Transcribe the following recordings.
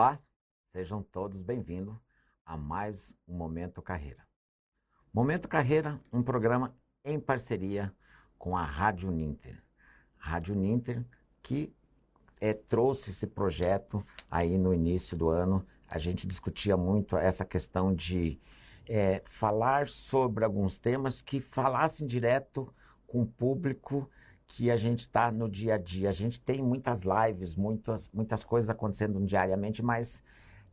Olá, sejam todos bem-vindos a mais um Momento Carreira. Momento Carreira, um programa em parceria com a Rádio Ninter. Rádio Ninter que é, trouxe esse projeto aí no início do ano. A gente discutia muito essa questão de é, falar sobre alguns temas que falassem direto com o público que a gente está no dia a dia. A gente tem muitas lives, muitas, muitas coisas acontecendo diariamente, mas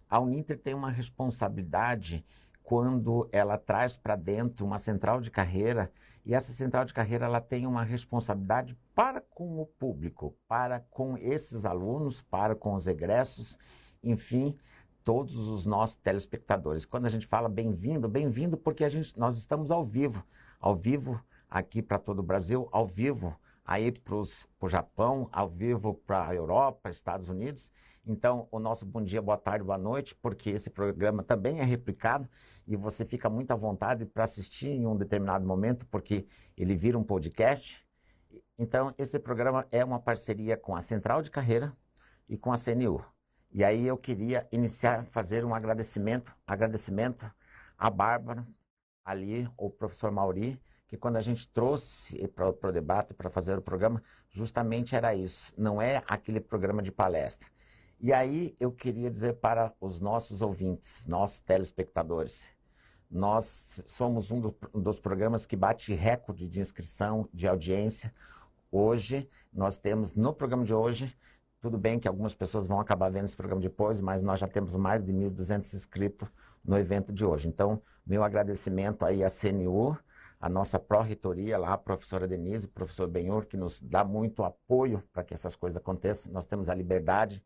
a Uninter tem uma responsabilidade quando ela traz para dentro uma central de carreira e essa central de carreira ela tem uma responsabilidade para com o público, para com esses alunos, para com os egressos, enfim, todos os nossos telespectadores. Quando a gente fala bem-vindo, bem-vindo porque a gente, nós estamos ao vivo, ao vivo aqui para todo o Brasil, ao vivo aí para o Japão, ao vivo para a Europa, Estados Unidos. Então, o nosso bom dia, boa tarde, boa noite, porque esse programa também é replicado e você fica muito à vontade para assistir em um determinado momento, porque ele vira um podcast. Então, esse programa é uma parceria com a Central de Carreira e com a CNU. E aí eu queria iniciar, fazer um agradecimento, agradecimento à Bárbara, ali, o professor Mauri, que quando a gente trouxe para o debate, para fazer o programa, justamente era isso, não é aquele programa de palestra. E aí eu queria dizer para os nossos ouvintes, nossos telespectadores, nós somos um, do, dos programas que bate recorde de inscrição, de audiência. Hoje, nós temos, no programa de hoje, tudo bem que algumas pessoas vão acabar vendo esse programa depois, mas nós já temos mais de 1.200 inscritos no evento de hoje. Então, meu agradecimento aí à CNU, a nossa pró-reitoria lá, a professora Denise, o professor Benhur, que nos dá muito apoio para que essas coisas aconteçam. Nós temos a liberdade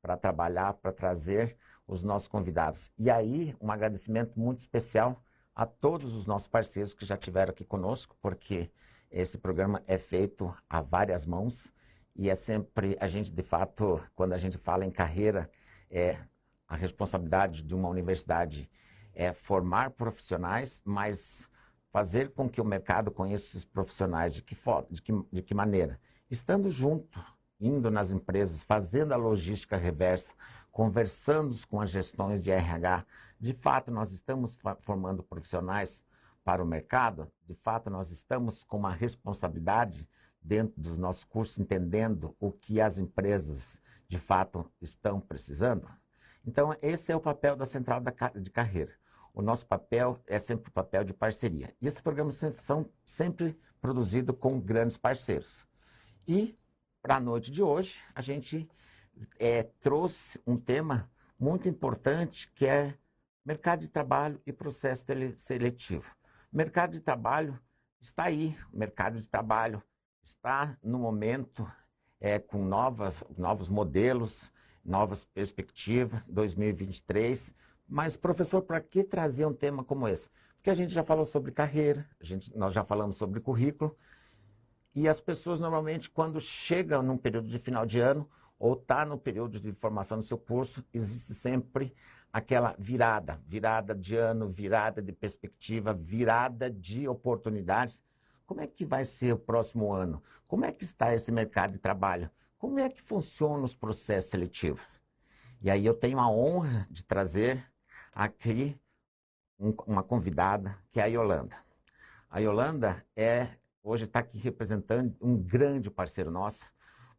para trabalhar, para trazer os nossos convidados. E aí, um agradecimento muito especial a todos os nossos parceiros que já estiveram aqui conosco, porque esse programa é feito a várias mãos e é sempre a gente, de fato, quando a gente fala em carreira, é a responsabilidade de uma universidade é formar profissionais, mas fazer com que o mercado conheça esses profissionais de que, de que, de que maneira? Estando junto, indo nas empresas, fazendo a logística reversa, conversando com as gestões de RH. De fato, nós estamos formando profissionais para o mercado, de fato, nós estamos com uma responsabilidade dentro dos nossos cursos, entendendo o que as empresas de fato estão precisando. Então, esse é o papel da central de carreira. O nosso papel é sempre o papel de parceria. E esses programas são sempre produzidos com grandes parceiros. E, para a noite de hoje, a gente é, trouxe um tema muito importante que é mercado de trabalho e processo seletivo. O mercado de trabalho está aí, o mercado de trabalho está no momento é, com novas, novos modelos, novas perspectivas, 2023. Mas, professor, para que trazer um tema como esse? Porque a gente já falou sobre carreira, gente, nós já falamos sobre currículo, e as pessoas normalmente, quando chegam num período de final de ano, ou está no período de formação do seu curso, existe sempre aquela virada, virada de ano, virada de perspectiva, virada de oportunidades. Como é que vai ser o próximo ano? Como é que está esse mercado de trabalho? Como é que funcionam os processos seletivos? E aí eu tenho a honra de trazer aqui um, uma convidada, que é a Yolanda. A Yolanda é, hoje está aqui representando um grande parceiro nosso,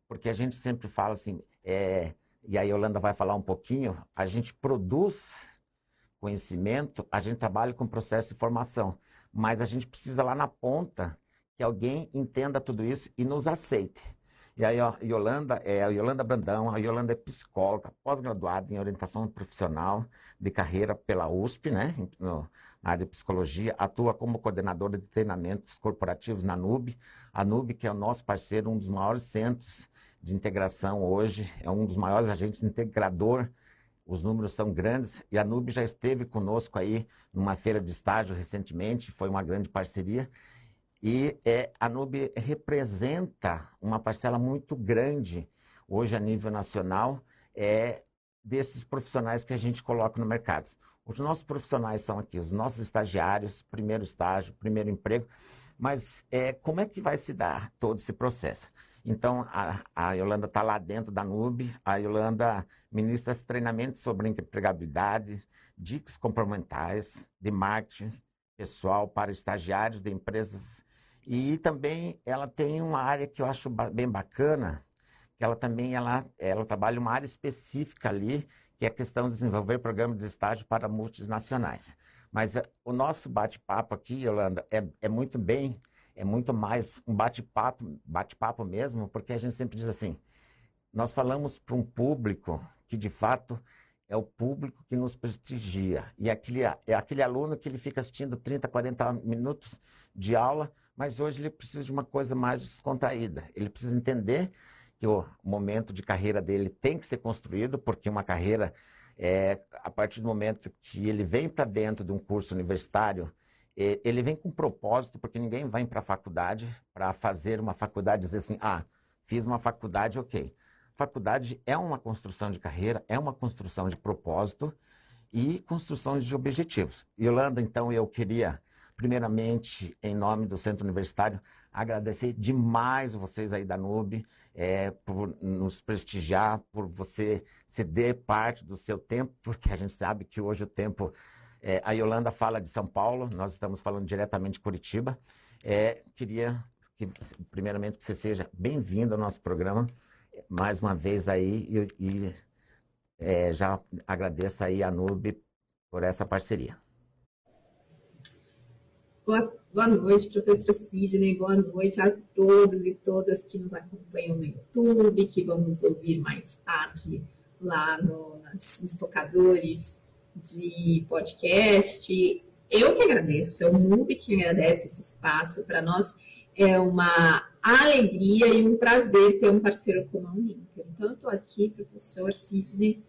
porque a gente sempre fala assim, é, e a Yolanda vai falar um pouquinho, a gente produz conhecimento, a gente trabalha com processo de formação, mas a gente precisa lá na ponta que alguém entenda tudo isso e nos aceite. E aí, a Yolanda é a Yolanda Brandão, a Yolanda é psicóloga, pós-graduada em orientação profissional de carreira pela USP, né, no, na área de psicologia, atua como coordenadora de treinamentos corporativos na NUB. A NUB, que é o nosso parceiro, um dos maiores centros de integração hoje, é um dos maiores agentes integrador. Os números são grandes e a NUB já esteve conosco aí numa feira de estágio recentemente, foi uma grande parceria. E é, a NUB representa uma parcela muito grande, hoje a nível nacional, é, desses profissionais que a gente coloca no mercado. Os nossos profissionais são aqui, os nossos estagiários, primeiro estágio, primeiro emprego. Mas é, como é que vai se dar todo esse processo? Então, a, a Yolanda está lá dentro da NUB, a Yolanda ministra treinamentos sobre empregabilidade, dicas complementares de marketing pessoal para estagiários de empresas. E também ela tem uma área que eu acho bem bacana, que ela também ela, ela trabalha uma área específica ali, que é a questão de desenvolver programas de estágio para multinacionais. Mas uh, o nosso bate-papo aqui, Yolanda, é, é muito bem é muito mais um bate-papo, bate-papo mesmo, porque a gente sempre diz assim, nós falamos para um público que de fato é o público que nos prestigia. E aquele, é aquele aluno que ele fica assistindo 30, 40 minutos de aula, mas hoje ele precisa de uma coisa mais descontraída. Ele precisa entender que o momento de carreira dele tem que ser construído, porque uma carreira, é, a partir do momento que ele vem para dentro de um curso universitário, ele vem com propósito, porque ninguém vai para a faculdade para fazer uma faculdade e dizer assim, ah, fiz uma faculdade, ok. Faculdade é uma construção de carreira, é uma construção de propósito e construção de objetivos. Yolanda, então, eu queria, primeiramente, em nome do Centro Universitário, agradecer demais vocês aí da NUB é, por nos prestigiar, por você ceder parte do seu tempo, porque a gente sabe que hoje o tempo é, a Yolanda fala de São Paulo, nós estamos falando diretamente de Curitiba. É, queria, que, primeiramente, que você seja bem-vindo ao nosso programa, mais uma vez aí, e, e é, já agradeço aí a NUB por essa parceria. Boa, boa noite, professor Sidney, boa noite a todos e todas que nos acompanham no YouTube, que vão nos ouvir mais tarde lá no, nas, nos tocadores de podcast. Eu que agradeço, é o MUB que agradece esse espaço. Para nós é uma alegria e um prazer ter um parceiro como a Uninter. Então, eu estou aqui, professor Sidney,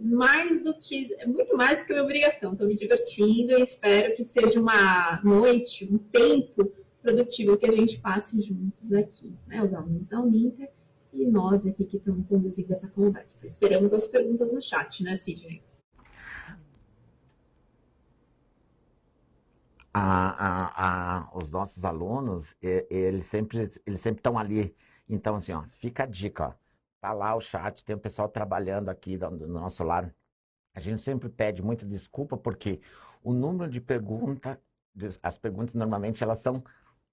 mais do que, muito mais do que uma obrigação. Estou me divertindo e espero que seja uma noite, um tempo produtivo que a gente passe juntos aqui, né? Os alunos da Uninter e nós aqui que estamos conduzindo essa conversa. Esperamos as perguntas no chat, né, Sidney? os nossos alunos, eles sempre eles sempre estão ali. Então, assim, ó, fica a dica, ó. Tá lá o chat, tem o pessoal trabalhando aqui do, do nosso lado. A gente sempre pede muita desculpa porque o número de perguntas, as perguntas normalmente elas são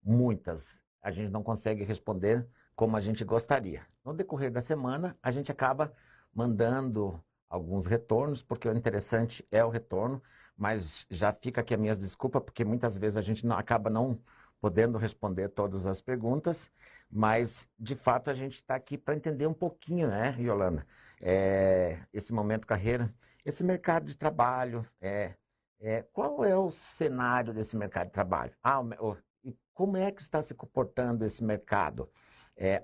muitas. A gente não consegue responder como a gente gostaria. No decorrer da semana, a gente acaba mandando alguns retornos, porque o interessante é o retorno, mas já fica aqui a minha desculpa, porque muitas vezes a gente não, acaba não podendo responder todas as perguntas, mas de fato a gente está aqui para entender um pouquinho, né, Yolanda, é, esse momento carreira, esse mercado de trabalho, é, é, qual é o cenário desse mercado de trabalho? Ah, o, e como é que está se comportando esse mercado? É,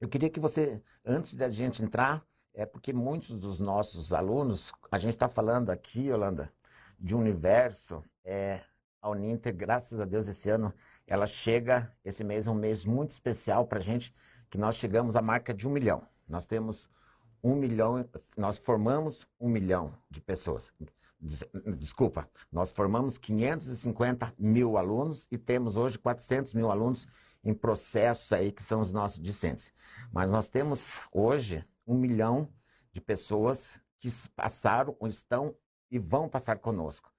eu queria que você, antes da gente entrar, é porque muitos dos nossos alunos, a gente está falando aqui, Yolanda, de um universo, é, a Uninter, graças a Deus, esse ano, ela chega, esse mês é um mês muito especial para a gente, que nós chegamos à marca de um milhão. Nós temos um milhão, nós formamos um milhão de pessoas. Desculpa, nós formamos 550 mil alunos e temos hoje 400 mil alunos em processo aí, que são os nossos discentes. Mas nós temos hoje um milhão de pessoas que passaram, estão e vão passar conosco.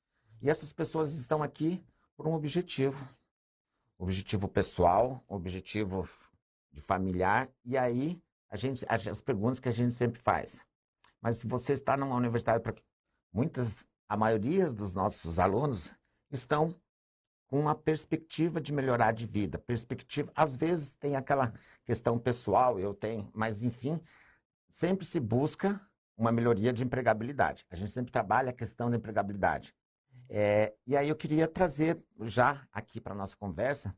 E essas pessoas estão aqui por um objetivo. Objetivo pessoal, objetivo de familiar. E aí, a gente, as perguntas que a gente sempre faz. Mas se você está numa universidade, muitas, a maioria dos nossos alunos estão com uma perspectiva de melhorar de vida, perspectiva, às vezes tem aquela questão pessoal, eu tenho, mas enfim, sempre se busca uma melhoria de empregabilidade. A gente sempre trabalha a questão da empregabilidade. É, e aí eu queria trazer já aqui para a nossa conversa,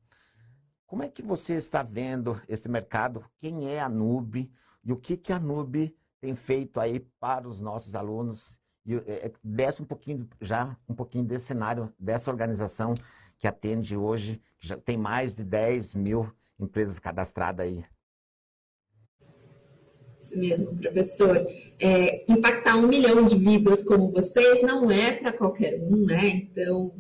como é que você está vendo esse mercado? Quem é a NUB e o que, que a NUB tem feito aí para os nossos alunos? E é desce um pouquinho, já um pouquinho desse cenário, dessa organização que atende hoje, que já tem mais de 10 mil empresas cadastradas aí isso mesmo, professor. É, impactar um milhão de vidas como vocês não é para qualquer um, né? Então,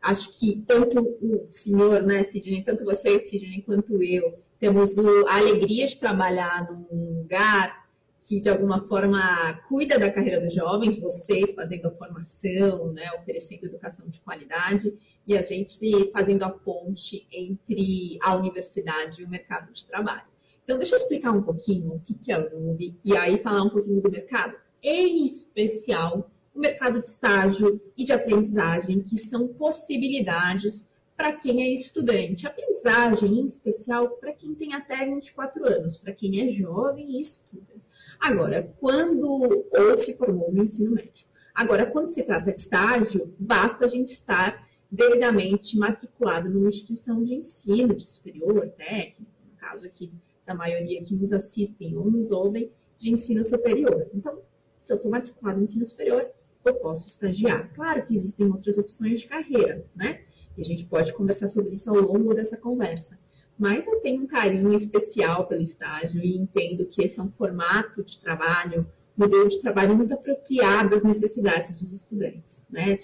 acho que tanto o senhor, né, Sidney, tanto você, Sidney, quanto eu, temos o, a alegria de trabalhar num lugar que de alguma forma cuida da carreira dos jovens, vocês fazendo a formação, né, oferecendo educação de qualidade, e a gente fazendo a ponte entre a universidade e o mercado de trabalho. Então, deixa eu explicar um pouquinho o que é o NUB e aí falar um pouquinho do mercado, em especial o mercado de estágio e de aprendizagem, que são possibilidades para quem é estudante. Aprendizagem, em especial, para quem tem até 24 anos, para quem é jovem e estuda. Agora, quando ou se formou no ensino médio. Agora, quando se trata de estágio, basta a gente estar devidamente matriculado numa instituição de ensino, de superior, técnico, no caso aqui da maioria que nos assistem ou nos ouvem, de ensino superior. Então, se eu estou matriculado no ensino superior, eu posso estagiar. Claro que existem outras opções de carreira, né? E a gente pode conversar sobre isso ao longo dessa conversa mas eu tenho um carinho especial pelo estágio e entendo que esse é um formato de trabalho, modelo de trabalho muito apropriado às necessidades dos estudantes, né?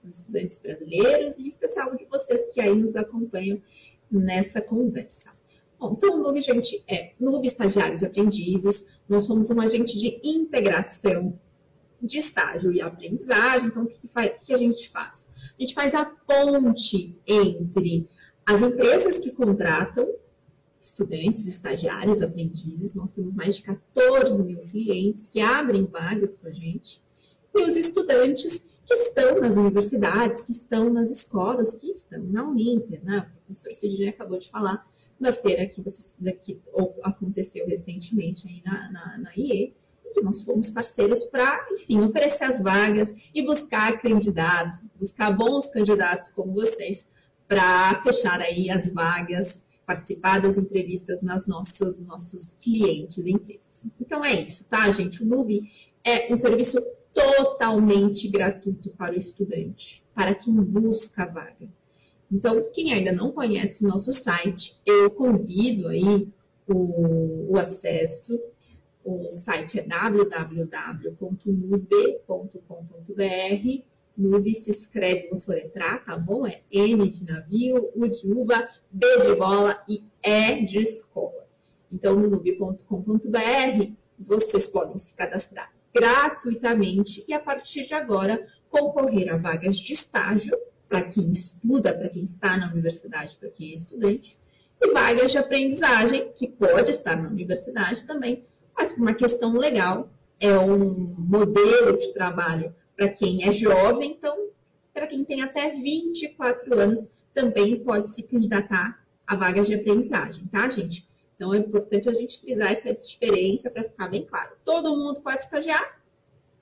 Dos estudantes brasileiros e em especial de vocês que aí nos acompanham nessa conversa. Bom, então o NUB, gente, é NUB Estagiários Aprendizes, nós somos um agente de integração de estágio e aprendizagem, então o que, que, que a gente faz? A gente faz a ponte entre as empresas que contratam estudantes, estagiários, aprendizes, nós temos mais de 14 mil clientes que abrem vagas com a gente, e os estudantes que estão nas universidades, que estão nas escolas, que estão na Uninter, né? O professor Sidney acabou de falar na feira que, que aconteceu recentemente aí na, na, na IE, que nós fomos parceiros para, enfim, oferecer as vagas e buscar candidatos, buscar bons candidatos como vocês para fechar aí as vagas, participar das entrevistas nas nossas nossos clientes e empresas. Então é isso, tá, gente? O Nube é um serviço totalmente gratuito para o estudante, para quem busca a vaga. Então, quem ainda não conhece o nosso site, eu convido aí o, o acesso. O site é www.nube.com.br Nube se escreve, vou soletrar, tá bom? É N de navio, U de uva, B de bola e E de escola. Então, no nube.com.br, vocês podem se cadastrar gratuitamente e, a partir de agora, concorrer a vagas de estágio para quem estuda, para quem está na universidade, para quem é estudante, e vagas de aprendizagem, que pode estar na universidade também, mas uma questão legal, é um modelo de trabalho para quem é jovem, então, para quem tem até 24 anos, também pode se candidatar a vagas de aprendizagem, tá, gente? Então, é importante a gente frisar essa diferença para ficar bem claro. Todo mundo pode estagiar,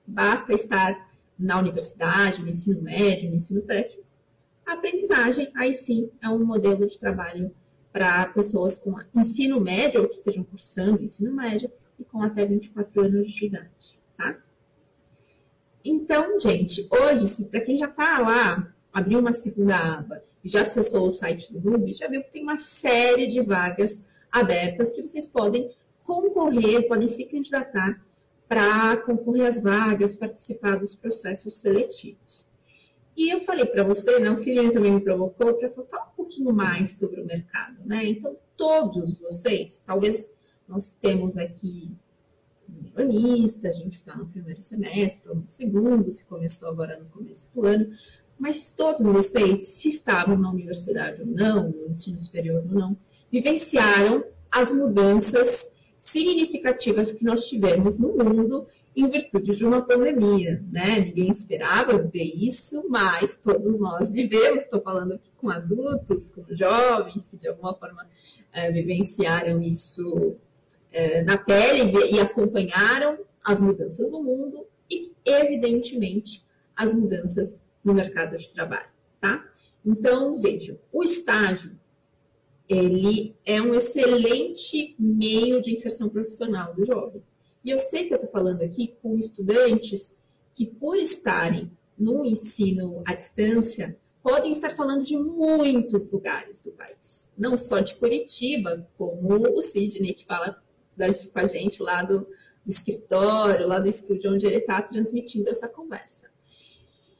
basta estar na universidade, no ensino médio, no ensino técnico. A aprendizagem, aí sim, é um modelo de trabalho para pessoas com ensino médio ou que estejam cursando ensino médio e com até 24 anos de idade, tá? Então, gente, hoje, para quem já está lá, abriu uma segunda aba e já acessou o site do Nube, já viu que tem uma série de vagas abertas que vocês podem concorrer, podem se candidatar para concorrer às vagas, participar dos processos seletivos. E eu falei para você, né, o Cirino também me provocou para falar um pouquinho mais sobre o mercado, né? Então, todos vocês, talvez nós temos aqui primeiro a gente está no primeiro semestre, ou no segundo, se começou agora no começo do ano, mas todos vocês, se estavam na universidade ou não, no ensino superior ou não, vivenciaram as mudanças significativas que nós tivemos no mundo em virtude de uma pandemia, né? Ninguém esperava ver isso, mas todos nós vivemos. Estou falando aqui com adultos, com jovens que de alguma forma é, vivenciaram isso é, na pele e acompanharam as mudanças no mundo e, evidentemente, as mudanças no mercado de trabalho, tá? Então, vejam, o estágio, ele é um excelente meio de inserção profissional do jovem. E eu sei que eu estou falando aqui com estudantes que, por estarem no ensino à distância, podem estar falando de muitos lugares do país, não só de Curitiba, como o Sidney, que fala com a gente lá do, do escritório, lá do estúdio onde ele está transmitindo essa conversa.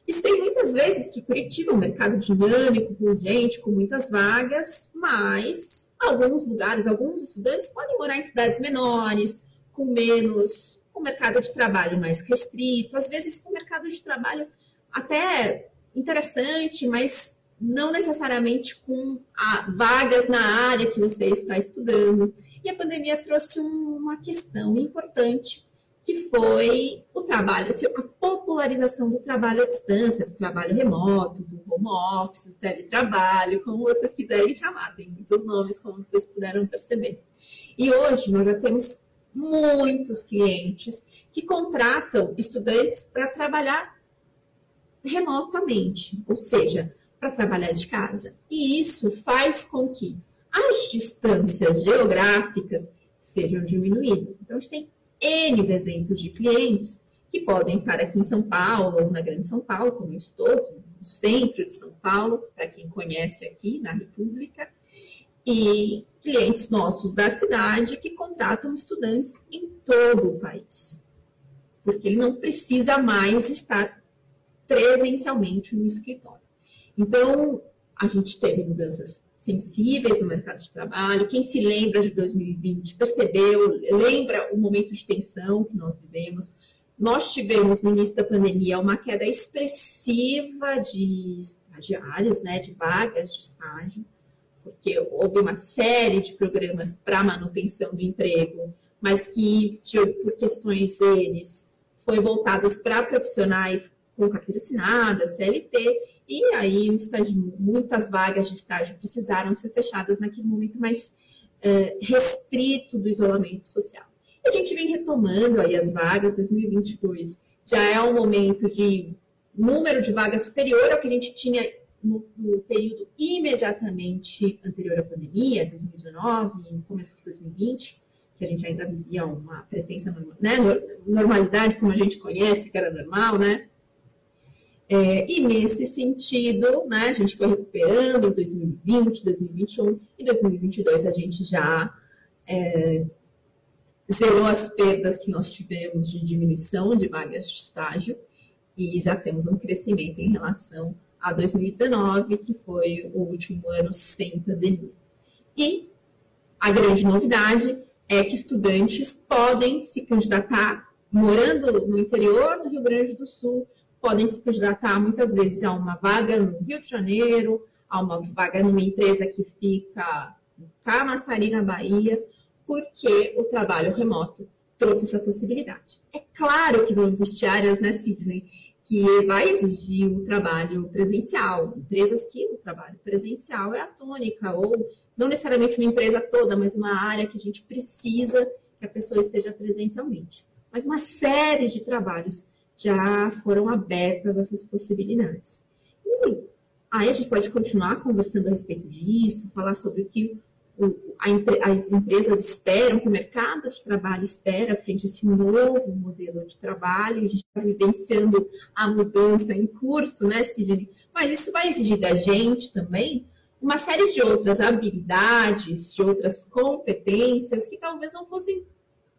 E sei muitas vezes que Curitiba é um mercado dinâmico, com gente, com muitas vagas, mas alguns lugares, alguns estudantes podem morar em cidades menores, com menos, com mercado de trabalho mais restrito, às vezes com mercado de trabalho até interessante, mas não necessariamente com a, vagas na área que você está estudando. E a pandemia trouxe uma questão importante, que foi o trabalho, assim, a popularização do trabalho à distância, do trabalho remoto, do home office, do teletrabalho, como vocês quiserem chamar, tem muitos nomes, como vocês puderam perceber. E hoje nós já temos muitos clientes que contratam estudantes para trabalhar remotamente, ou seja, para trabalhar de casa. E isso faz com que as distâncias geográficas sejam diminuídas. Então, a gente tem N exemplos de clientes que podem estar aqui em São Paulo ou na Grande São Paulo, como eu estou, no centro de São Paulo, para quem conhece aqui na República, e clientes nossos da cidade que contratam estudantes em todo o país. Porque ele não precisa mais estar presencialmente no escritório. Então, a gente teve mudanças sensíveis no mercado de trabalho. Quem se lembra de 2020 percebeu, lembra o momento de tensão que nós vivemos. Nós tivemos no início da pandemia uma queda expressiva de estagiários, né, de vagas de estágio, porque houve uma série de programas para manutenção do emprego, mas que por questões eles foi voltadas para profissionais com carteira assinada, CLT, e aí estágio, muitas vagas de estágio precisaram ser fechadas naquele momento mais é, restrito do isolamento social. E a gente vem retomando aí as vagas, 2022 já é um momento de número de vagas superior ao que a gente tinha no, no, período imediatamente anterior à pandemia, 2019 e começo de 2020, que a gente ainda vivia uma pretensa né, normalidade, como a gente conhece, que era normal, né? É, e nesse sentido, né, a gente foi recuperando em 2020, 2021 e 2022 a gente já é, zerou as perdas que nós tivemos de diminuição de vagas de estágio e já temos um crescimento em relação a 2019, que foi o último ano sem pandemia. E a grande novidade é que estudantes podem se candidatar morando no interior do Rio Grande do Sul podem se candidatar muitas vezes a uma vaga no Rio de Janeiro, a uma vaga numa empresa que fica em Camaçari, na Bahia, porque o trabalho remoto trouxe essa possibilidade. É claro que vão existir áreas, né, Sidney, que vai exigir o trabalho presencial, empresas que o trabalho presencial é a tônica, ou não necessariamente uma empresa toda, mas uma área que a gente precisa que a pessoa esteja presencialmente. Mas uma série de trabalhos já foram abertas essas possibilidades. E aí a gente pode continuar conversando a respeito disso, falar sobre o que as empresas esperam, que o mercado de trabalho espera frente a esse novo modelo de trabalho. A gente está vivenciando a mudança em curso, né, Sidney? Mas isso vai exigir da gente também uma série de outras habilidades, de outras competências que talvez não fossem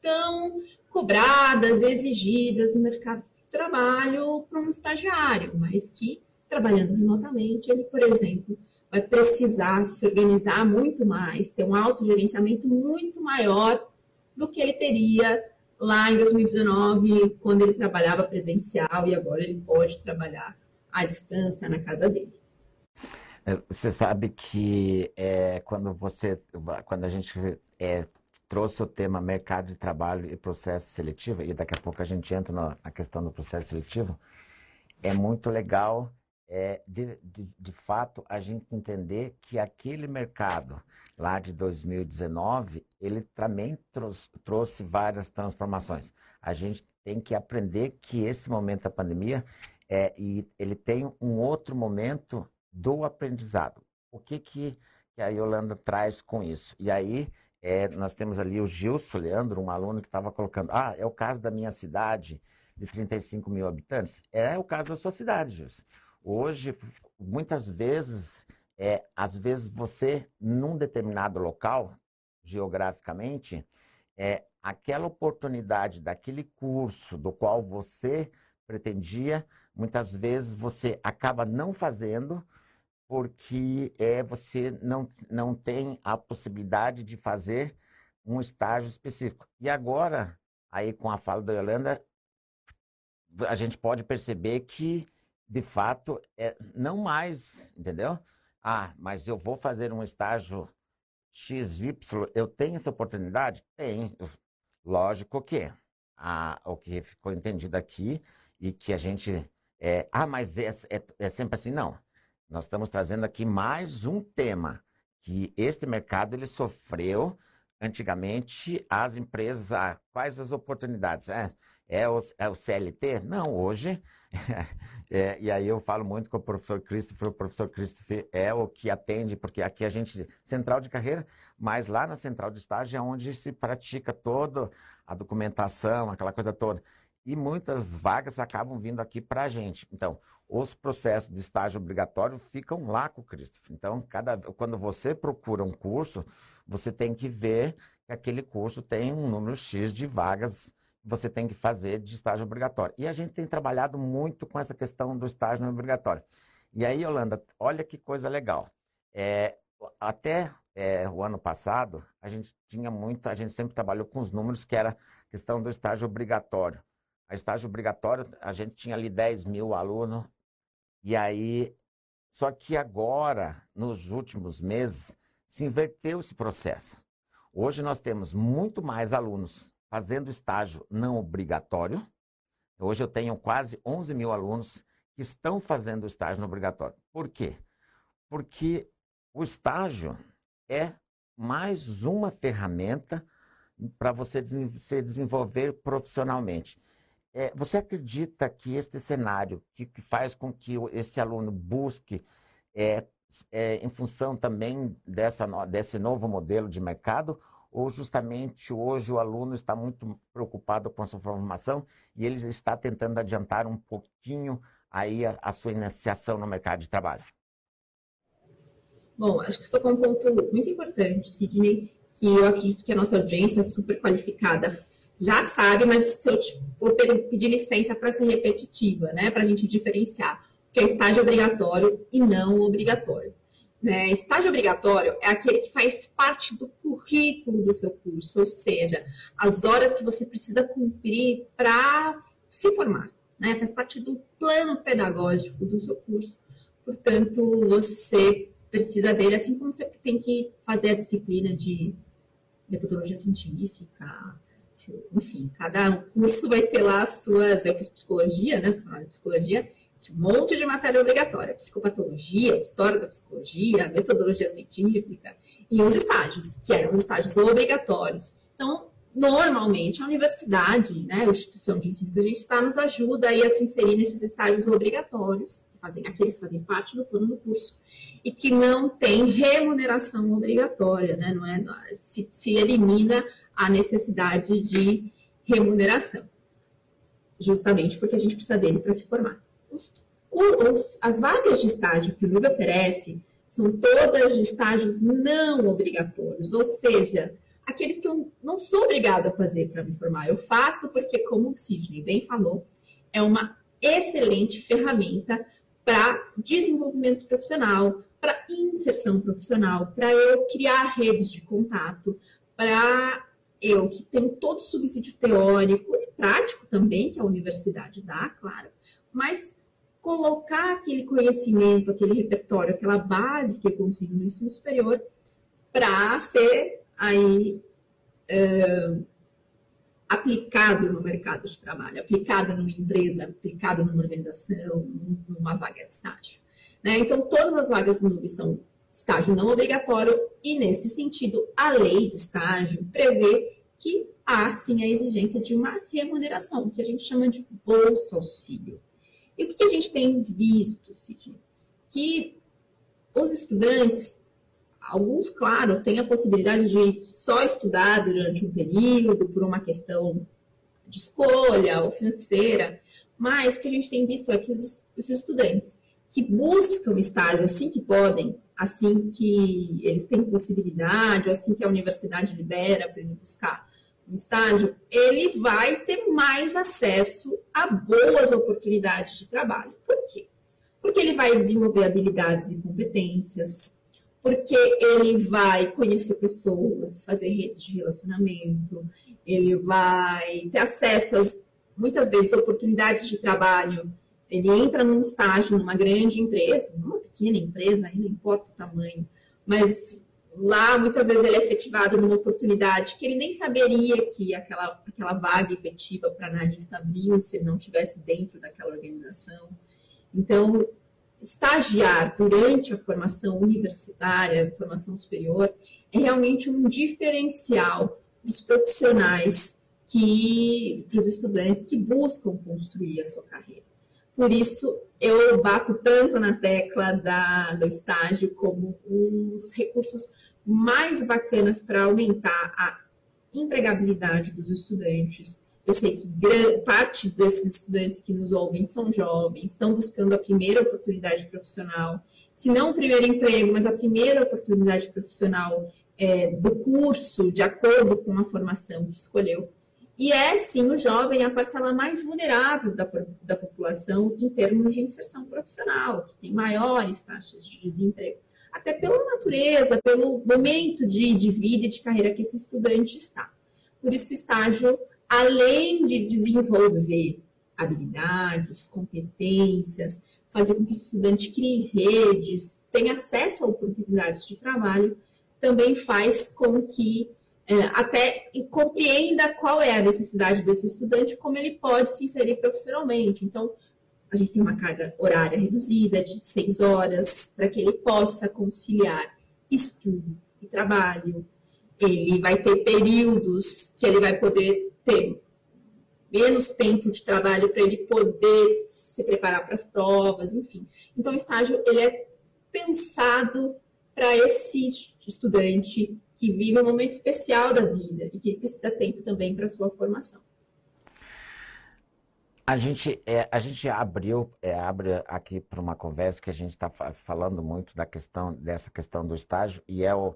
tão cobradas, exigidas no mercado trabalho para um estagiário, mas que, trabalhando remotamente, ele, por exemplo, vai precisar se organizar muito mais, ter um autogerenciamento muito maior do que ele teria lá em 2019, quando ele trabalhava presencial e agora ele pode trabalhar à distância na casa dele. É, você sabe que é, quando você, quando a gente é, trouxe o tema mercado de trabalho e processo seletivo, e daqui a pouco a gente entra na, na questão do processo seletivo, é muito legal, é, de, de, de, fato, a gente entender que aquele mercado lá de 2019, ele também trouxe, trouxe várias transformações. A gente tem que aprender que esse momento da pandemia, é, e ele tem um outro momento do aprendizado. O que, que, que a Yolanda traz com isso? E aí, é, nós temos ali o Gilson Leandro, um aluno que estava colocando, ah, é o caso da minha cidade de 35 mil habitantes. É o caso da sua cidade, Gilson. Hoje, muitas vezes, é, às vezes você, num determinado local, geograficamente, é, aquela oportunidade daquele curso do qual você pretendia, muitas vezes você acaba não fazendo porque é, você não, não tem a possibilidade de fazer um estágio específico. E agora, aí com a fala da Yolanda, a gente pode perceber que, de fato, é, não mais, entendeu? Ah, mas eu vou fazer um estágio XY, eu tenho essa oportunidade? Tenho. Lógico que ah, o que ficou entendido aqui e que a gente. É, ah, mas é, é, é sempre assim? Não. Nós estamos trazendo aqui mais um tema que este mercado ele sofreu antigamente as empresas, ah, quais as oportunidades? É, é, o, é o CLT? Não, hoje, é, e aí eu falo muito com o professor Christopher, o professor Christopher é o que atende, porque aqui a gente, central de carreira, mas lá na central de estágio é onde se pratica toda a documentação, aquela coisa toda. E muitas vagas acabam vindo aqui para a gente. Então, os processos de estágio obrigatório ficam lá com o Christopher. Então, cada, quando você procura um curso, você tem que ver que aquele curso tem um número X de vagas você tem que fazer de estágio obrigatório. E a gente tem trabalhado muito com essa questão do estágio obrigatório. E aí, Yolanda, olha que coisa legal. É, até é, o ano passado, a gente tinha muito, a gente sempre trabalhou com os números que era questão do estágio obrigatório. A estágio obrigatório, a gente tinha ali 10 mil alunos, e aí, só que agora, nos últimos meses, se inverteu esse processo. Hoje nós temos muito mais alunos fazendo estágio não obrigatório. Hoje eu tenho quase 11 mil alunos que estão fazendo estágio não obrigatório. Por quê? Porque o estágio é mais uma ferramenta para você se desenvolver profissionalmente. É, você acredita que este cenário, que, que, faz com que esse aluno busque é, é, em função também dessa, desse novo modelo de mercado, ou justamente hoje o aluno está muito preocupado com a sua formação e ele está tentando adiantar um pouquinho aí a, a sua iniciação no mercado de trabalho? Bom, acho que você tocou um ponto muito importante, Sidney, que eu acredito que a nossa audiência é super qualificada já sabe, mas se eu vou pedir licença para ser repetitiva, né, para a gente diferenciar que é estágio obrigatório e não obrigatório. Né? Estágio obrigatório é aquele que faz parte do currículo do seu curso, ou seja, as horas que você precisa cumprir para se formar, né? faz parte do plano pedagógico do seu curso. Portanto, você precisa dele, assim como você tem que fazer a disciplina de metodologia científica, enfim, cada curso vai ter lá as suas. Eu fiz psicologia, né? De psicologia, um monte de matéria obrigatória, psicopatologia, história da psicologia, metodologia científica, e os estágios, que eram os estágios obrigatórios. Então, normalmente, a universidade, né, a instituição de ensino que a gente está, nos ajuda aí a se inserir nesses estágios obrigatórios, que fazem, aqueles que fazem parte do plano do curso, e que não tem remuneração obrigatória, né, não é, se, se elimina a necessidade de remuneração, justamente porque a gente precisa dele para se formar. Os, os, as vagas de estágio que o LUB oferece são todas de estágios não obrigatórios, ou seja, aqueles que eu não sou obrigada a fazer para me formar. Eu faço porque, como o Sidney bem falou, é uma excelente ferramenta para desenvolvimento profissional, para inserção profissional, para eu criar redes de contato, para eu que tenho todo o subsídio teórico e prático também, que a universidade dá, claro, mas colocar aquele conhecimento, aquele repertório, aquela base que eu consigo no ensino superior para ser aí uh, aplicado no mercado de trabalho, aplicado numa empresa, aplicado numa organização, numa vaga de estágio. Né? Então, todas as vagas do NUB são estágio não obrigatório, e nesse sentido, a lei de estágio prevê que há sim a exigência de uma remuneração, que a gente chama de bolsa auxílio. E o que a gente tem visto, Sidney? Que os estudantes, alguns, claro, têm a possibilidade de só estudar durante um período, por uma questão de escolha ou financeira, mas o que a gente tem visto é que os, os estudantes que buscam estágio assim que podem, assim que eles têm possibilidade, assim que a universidade libera para ele buscar um estágio, ele vai ter mais acesso a boas oportunidades de trabalho. Por quê? porque ele vai desenvolver habilidades e competências, porque ele vai conhecer pessoas, fazer redes de relacionamento, ele vai ter acesso às, muitas vezes, oportunidades de trabalho. Ele entra num estágio numa grande empresa, numa pequena empresa, não importa o tamanho, mas lá muitas vezes ele é efetivado numa oportunidade que ele nem saberia que aquela, aquela vaga efetiva para analista abriu se ele não estivesse dentro daquela organização. Então, estagiar durante a formação universitária, formação superior, é realmente um diferencial dos profissionais que, para os estudantes que buscam construir a sua carreira. Por isso, eu bato tanto na tecla da, do estágio como um dos recursos mais bacanas para aumentar a empregabilidade dos estudantes, eu sei que parte desses estudantes que nos ouvem são jovens, estão buscando a primeira oportunidade profissional, se não o primeiro emprego, mas a primeira oportunidade profissional é, do curso, de acordo com a formação que escolheu. E é, sim, o jovem a parcela mais vulnerável da, da população em termos de inserção profissional, que tem maiores taxas de desemprego, até pela natureza, pelo momento de, de vida e de carreira que esse estudante está. Por isso, o estágio além de desenvolver habilidades, competências, fazer com que o estudante crie redes, tenha acesso a oportunidades de trabalho, também faz com que é, até compreenda qual é a necessidade desse estudante, como ele pode se inserir profissionalmente. Então, a gente tem uma carga horária reduzida de seis horas, para que ele possa conciliar estudo e trabalho. Ele vai ter períodos que ele vai poder ter menos tempo de trabalho para ele poder se preparar para as provas, enfim. Então, o estágio ele é pensado para esse estudante que vive um momento especial da vida e que precisa tempo também para sua formação. A gente, é, a gente abriu, é, abre aqui para uma conversa que a gente está falando muito da questão, dessa questão do estágio, e é, o,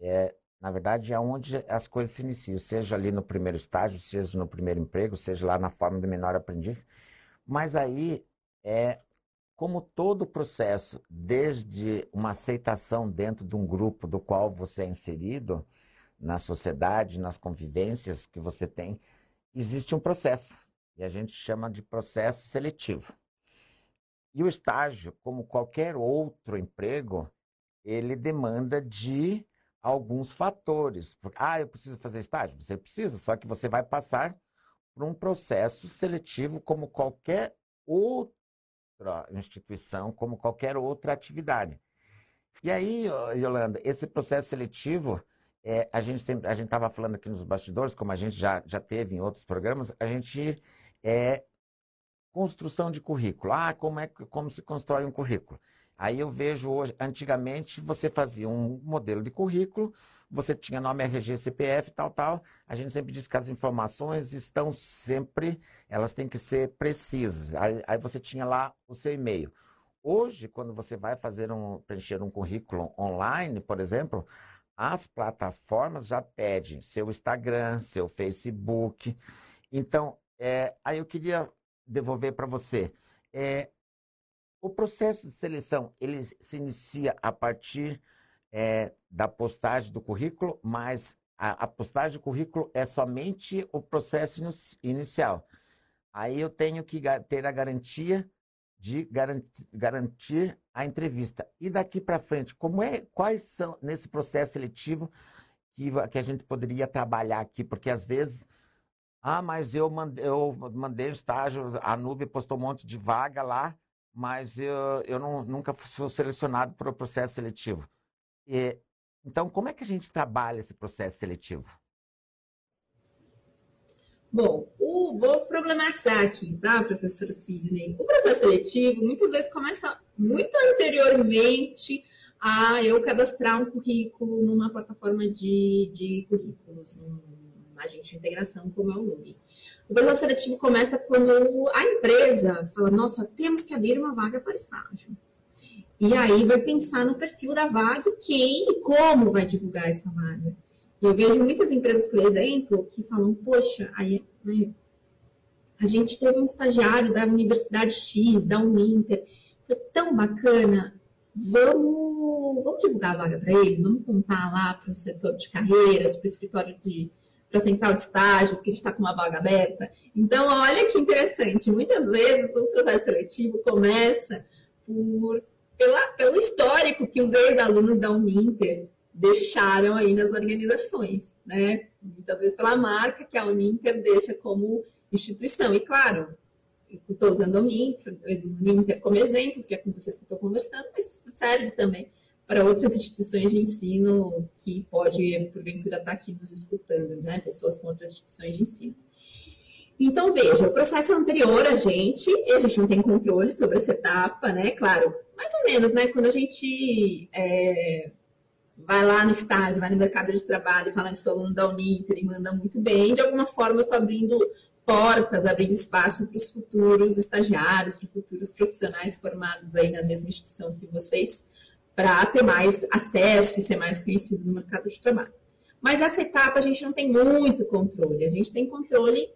é na verdade, é onde as coisas se iniciam, seja ali no primeiro estágio, seja no primeiro emprego, seja lá na forma de menor aprendiz. Mas aí é como todo o processo, desde uma aceitação dentro de um grupo do qual você é inserido, na sociedade, nas convivências que você tem, existe um processo. E a gente chama de processo seletivo. E o estágio, como qualquer outro emprego, ele demanda de alguns fatores. Ah, eu preciso fazer estágio? Você precisa, só que você vai passar por um processo seletivo como qualquer outra instituição, como qualquer outra atividade. E aí, Yolanda, esse processo seletivo, é, a gente sempre, a gente estava falando aqui nos bastidores, como a gente já, já teve em outros programas, a gente é construção de currículo. Ah, como é como se constrói um currículo? Aí eu vejo hoje, antigamente você fazia um modelo de currículo, você tinha nome RG, CPF, tal, tal. A gente sempre diz que as informações estão sempre, elas têm que ser precisas. Aí, aí você tinha lá o seu e-mail. Hoje, quando você vai fazer um, preencher um currículo online, por exemplo, as plataformas já pedem seu Instagram, seu Facebook. Então, é, aí eu queria devolver para você. É, o processo de seleção, ele se inicia a partir é, da postagem do currículo, mas a, a, postagem do currículo é somente o processo inicial. Aí eu tenho que ter a garantia de garantir, garantir a entrevista. E daqui para frente, como é, quais são nesse processo seletivo que, que a gente poderia trabalhar aqui? Porque às vezes ah, mas eu mandei, eu mandei um estágio, a Nube postou um monte de vaga lá, mas eu, eu não, nunca fui selecionado para o processo seletivo. E, então, como é que a gente trabalha esse processo seletivo? Bom, o, vou problematizar aqui, tá, professora Sidney? O processo seletivo muitas vezes começa muito anteriormente a eu cadastrar um currículo numa plataforma de, de currículos, numa agente de integração como é o NUB. O processo seletivo começa quando a empresa fala, nossa, temos que abrir uma vaga para estágio. E aí vai pensar no perfil da vaga, quem e como vai divulgar essa vaga. Eu vejo muitas empresas, por exemplo, que falam, poxa, aí, né, a gente teve um estagiário da Universidade X, da Uninter, foi tão bacana, vamos, vamos divulgar a vaga para eles, vamos contar lá para o setor de carreiras, para o escritório de para a central de estágios, que a gente está com uma vaga aberta. Então, olha que interessante. Muitas vezes o processo seletivo começa por, pela, pelo histórico que os ex-alunos da Uninter deixaram aí nas organizações, né? Muitas vezes pela marca que a Uninter deixa como instituição. E claro, estou usando a Uninter, Uninter como exemplo, porque é com vocês que estou conversando, mas isso serve também para outras instituições de ensino que pode, porventura, estar tá aqui nos escutando, né? Pessoas com outras instituições de ensino. Então, veja, o processo anterior a gente, a gente não tem controle sobre essa etapa, né? Claro, mais ou menos, né? Quando a gente é, vai lá no estágio, vai no mercado de trabalho, fala em sou aluno da Uninter e manda muito bem, de alguma forma eu estou abrindo portas, abrindo espaço para os futuros estagiários, para futuros profissionais formados aí na mesma instituição que vocês, para ter mais acesso e ser mais conhecido no mercado de trabalho. Mas essa etapa a gente não tem muito controle, a gente tem controle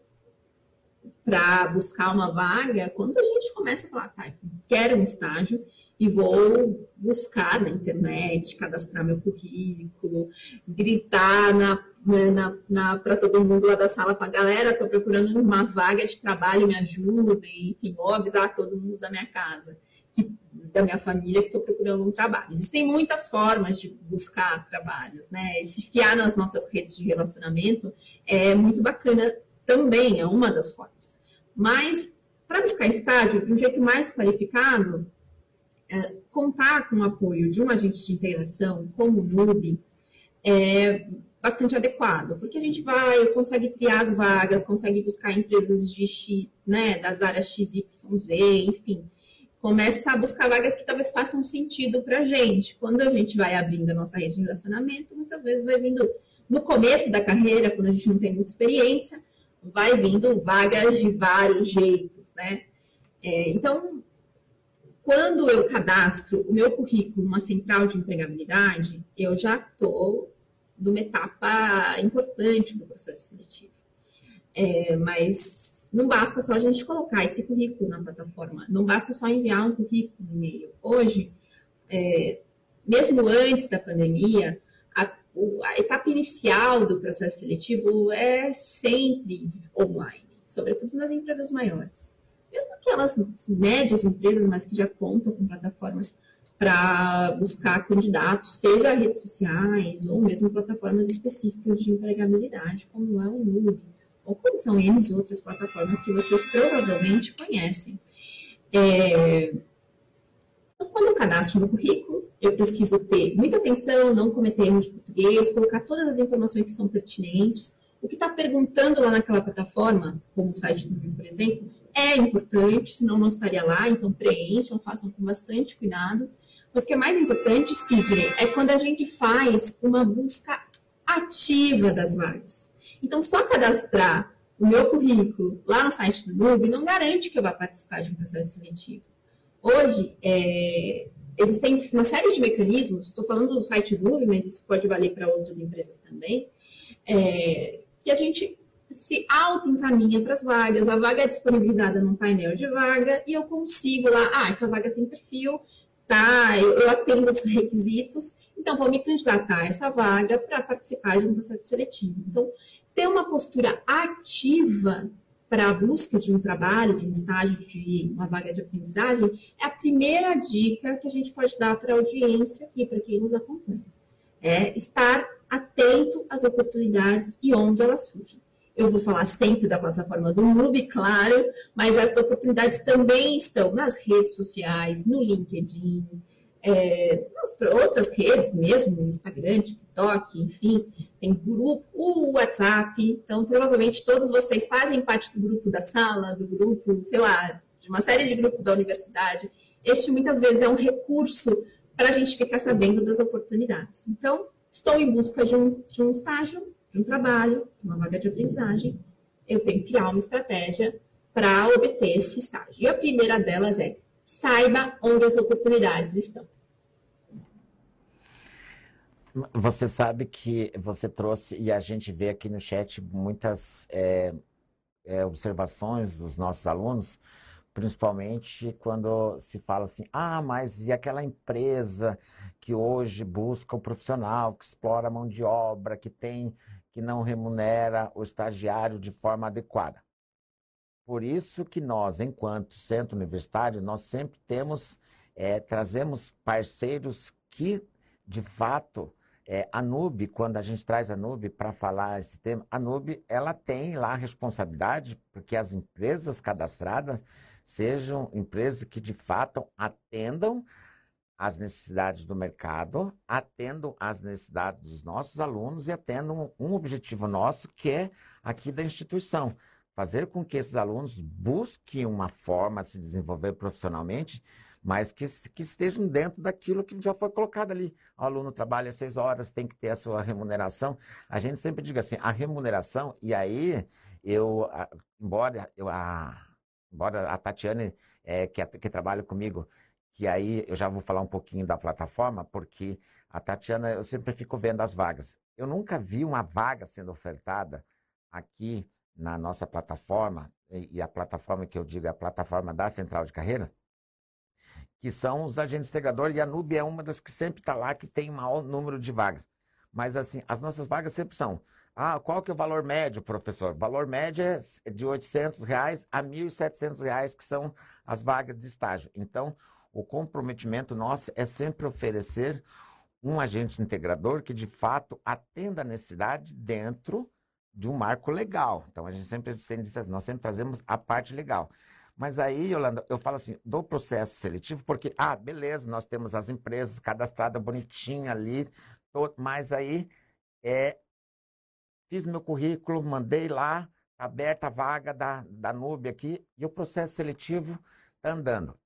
para buscar uma vaga quando a gente começa a falar, tá, quero um estágio, e vou buscar na internet, cadastrar meu currículo, gritar na, né, na, na para todo mundo lá da sala, para galera, estou procurando uma vaga de trabalho, me ajudem, enfim, ou avisar todo mundo da minha casa, que, da minha família que estou procurando um trabalho. Existem muitas formas de buscar trabalhos, né? E se fiar nas nossas redes de relacionamento é muito bacana também, é uma das formas. Mas para buscar estágio de um jeito mais qualificado, é, contar com o apoio de um agente de integração como o NUB é bastante adequado, porque a gente vai, consegue criar as vagas, consegue buscar empresas de X, né, das áreas XYZ, enfim, começa a buscar vagas que talvez façam sentido para a gente. Quando a gente vai abrindo a nossa rede de relacionamento, muitas vezes vai vindo no começo da carreira, quando a gente não tem muita experiência, vai vindo vagas de vários jeitos, né? É, então, quando eu cadastro o meu currículo numa central de empregabilidade, eu já estou numa etapa importante do processo seletivo. É, mas não basta só a gente colocar esse currículo na plataforma, não basta só enviar um currículo no e-mail. Hoje, é, mesmo antes da pandemia, a, a etapa inicial do processo seletivo é sempre online, sobretudo nas empresas maiores. Mesmo aquelas médias empresas, mas que já contam com plataformas para buscar candidatos, seja redes sociais ou mesmo plataformas específicas de empregabilidade, como é o Nube, ou como são N outras plataformas que vocês provavelmente conhecem. É... Então, quando eu cadastro meu currículo, eu preciso ter muita atenção, não cometer erros de português, colocar todas as informações que são pertinentes. O que está perguntando lá naquela plataforma, como o site do por exemplo, é importante, senão não estaria lá, então preencham, façam com bastante cuidado. Mas o que é mais importante, Sidney, é quando a gente faz uma busca ativa das vagas. Então, só cadastrar o meu currículo lá no site do Nube não garante que eu vá participar de um processo seletivo. Hoje, é, existem uma série de mecanismos, estou falando do site do Nube, mas isso pode valer para outras empresas também, é, que a gente se auto-encaminha para as vagas, a vaga é disponibilizada num painel de vaga e eu consigo lá, ah, essa vaga tem perfil, tá, eu, eu atendo os requisitos, então vou me candidatar a essa vaga para participar de um processo seletivo. Então, ter uma postura ativa para a busca de um trabalho, de um estágio, de uma vaga de aprendizagem, é a primeira dica que a gente pode dar para a audiência aqui, para quem nos acompanha. É estar atento às oportunidades e onde elas surgem. Eu vou falar sempre da plataforma do MUB, claro, mas essas oportunidades também estão nas redes sociais, no LinkedIn, é, outras redes mesmo, Instagram, TikTok, enfim, tem grupo, o WhatsApp. Então, provavelmente todos vocês fazem parte do grupo da sala, do grupo, sei lá, de uma série de grupos da universidade. Este muitas vezes é um recurso para a gente ficar sabendo das oportunidades. Então, estou em busca de um, de um estágio de um trabalho, de uma vaga de aprendizagem, eu tenho que criar uma estratégia para obter esse estágio. E a primeira delas é saiba onde as oportunidades estão. Você sabe que você trouxe, e a gente vê aqui no chat muitas é, é, observações dos nossos alunos, principalmente quando se fala assim: ah, mas e aquela empresa que hoje busca um profissional, que explora a mão de obra, que tem, que não remunera o estagiário de forma adequada. Por isso que nós, enquanto centro universitário, nós sempre temos, é, trazemos parceiros que, de fato, é, a NUB, quando a gente traz a NUB para falar esse tema, a NUB ela tem lá a responsabilidade porque as empresas cadastradas sejam empresas que de fato atendam às necessidades do mercado, atendam às necessidades dos nossos alunos e atendam um objetivo nosso que é aqui da instituição, fazer com que esses alunos busquem uma forma de se desenvolver profissionalmente mas que, que estejam dentro daquilo que já foi colocado ali. O aluno trabalha seis horas, tem que ter a sua remuneração. A gente sempre diga assim, a remuneração, e aí eu, embora eu, a, embora a Tatiane, é, que, que trabalha comigo, que aí eu já vou falar um pouquinho da plataforma, porque a Tatiana, eu sempre fico vendo as vagas. Eu nunca vi uma vaga sendo ofertada aqui na nossa plataforma, e, e a plataforma que eu digo é a plataforma da Central de Carreira, que são os agentes integradores, e a NUB é uma das que sempre está lá, que tem maior número de vagas. Mas, assim, as nossas vagas sempre são. Ah, qual que é o valor médio, professor? O valor médio é de 800 reais a 1.700 reais, que são as vagas de estágio. Então, o comprometimento nosso é sempre oferecer um agente integrador que, de fato, atenda a necessidade dentro de um marco legal. Então, a gente sempre, nós sempre trazemos a parte legal. Mas aí, Yolanda, eu falo assim, do processo seletivo, porque, ah, beleza, nós temos as empresas cadastradas bonitinha ali, mas aí é, fiz meu currículo, mandei lá, aberta a vaga da, da Nube aqui, e o processo seletivo está andando.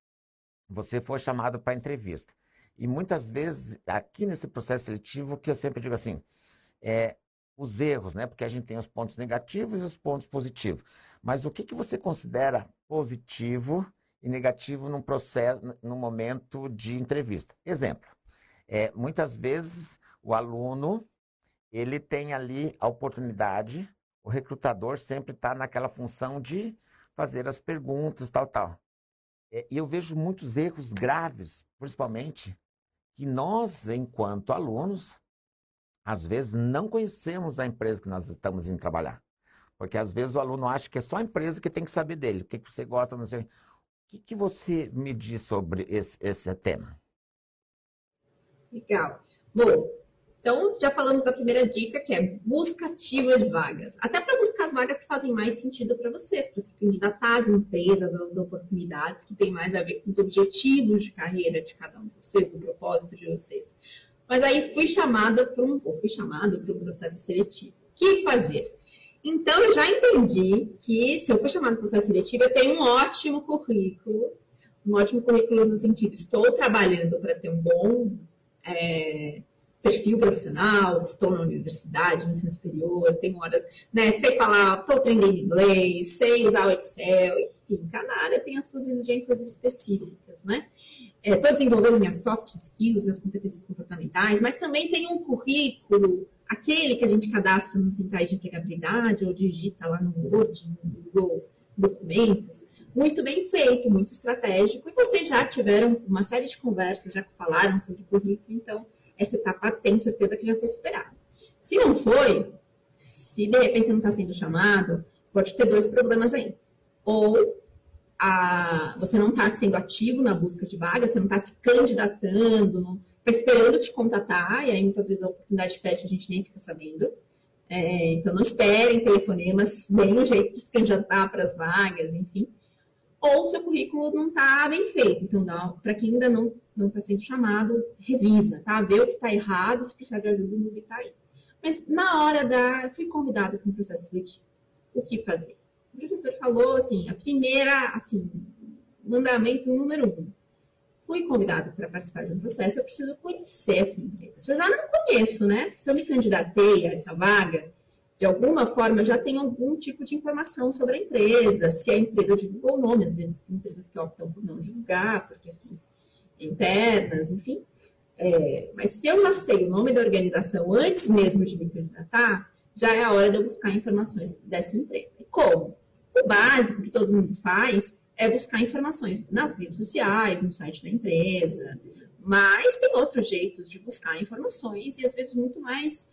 Você foi chamado para entrevista. E muitas vezes, aqui nesse processo seletivo, que eu sempre digo assim, é, os erros, né? Porque a gente tem os pontos negativos e os pontos positivos. Mas o que, que você considera positivo e negativo num processo, no momento de entrevista? Exemplo, é, muitas vezes o aluno ele tem ali a oportunidade, o recrutador sempre está naquela função de fazer as perguntas, tal, tal. É, e eu vejo muitos erros graves, principalmente, que nós, enquanto alunos, às vezes não conhecemos a empresa que nós estamos indo trabalhar. Porque às vezes o aluno acha que é só a empresa que tem que saber dele. O que, que você gosta, não sei. O que, que você me diz sobre esse, esse tema? Legal. Bom, então já falamos da primeira dica, que é busca ativa de vagas. Até para buscar as vagas que fazem mais sentido para vocês, para se candidatar às empresas, às oportunidades que têm mais a ver com os objetivos de carreira de cada um de vocês, do propósito de vocês. Mas aí fui chamada para um, fui chamado para um processo seletivo. O que fazer? Então, eu já entendi que se eu for chamado para processo seletivo, eu tenho um ótimo currículo, um ótimo currículo no sentido, estou trabalhando para ter um bom é, perfil profissional, estou na universidade, no ensino superior, tenho horas, né, sei falar, estou aprendendo inglês, sei usar o Excel, enfim, cada área tem as suas exigências específicas, né? estou é, desenvolvendo minhas soft skills, minhas competências comportamentais, mas também tem um currículo, aquele que a gente cadastra nos centrais de empregabilidade ou digita lá no Word, no Google Documentos, muito bem feito, muito estratégico, e vocês já tiveram uma série de conversas, já falaram sobre currículo, então essa etapa tem certeza que já foi superada. Se não foi, se de repente você não está sendo chamado, pode ter dois problemas aí. Ou a, você não está sendo ativo na busca de vaga, você não está se candidatando, está esperando te contatar, e aí muitas vezes a oportunidade fecha, a gente nem fica sabendo. É, então não esperem telefonemas, nem o jeito de se candidatar para as vagas, enfim. Ou seu currículo não está bem feito. Então, para quem ainda não está sendo chamado, revisa, tá? Vê o que está errado, se precisar de ajuda, não está aí. Mas na hora da. Fui convidada para um processo seletivo. O que fazer? o professor falou assim, a primeira, assim, mandamento número um. Fui convidado para participar de um processo, eu preciso conhecer essa empresa. Se eu já não conheço, né? Se eu me candidatei a essa vaga, de alguma forma eu já tenho algum tipo de informação sobre a empresa, se a empresa divulgou o nome, às vezes tem empresas que optam por não divulgar, por questões internas, enfim. É, mas se eu já sei o nome da organização antes mesmo de me candidatar, já é a hora de eu buscar informações dessa empresa. E como? O básico que todo mundo faz é buscar informações nas redes sociais, no site da empresa, mas tem outros jeitos de buscar informações e às vezes muito mais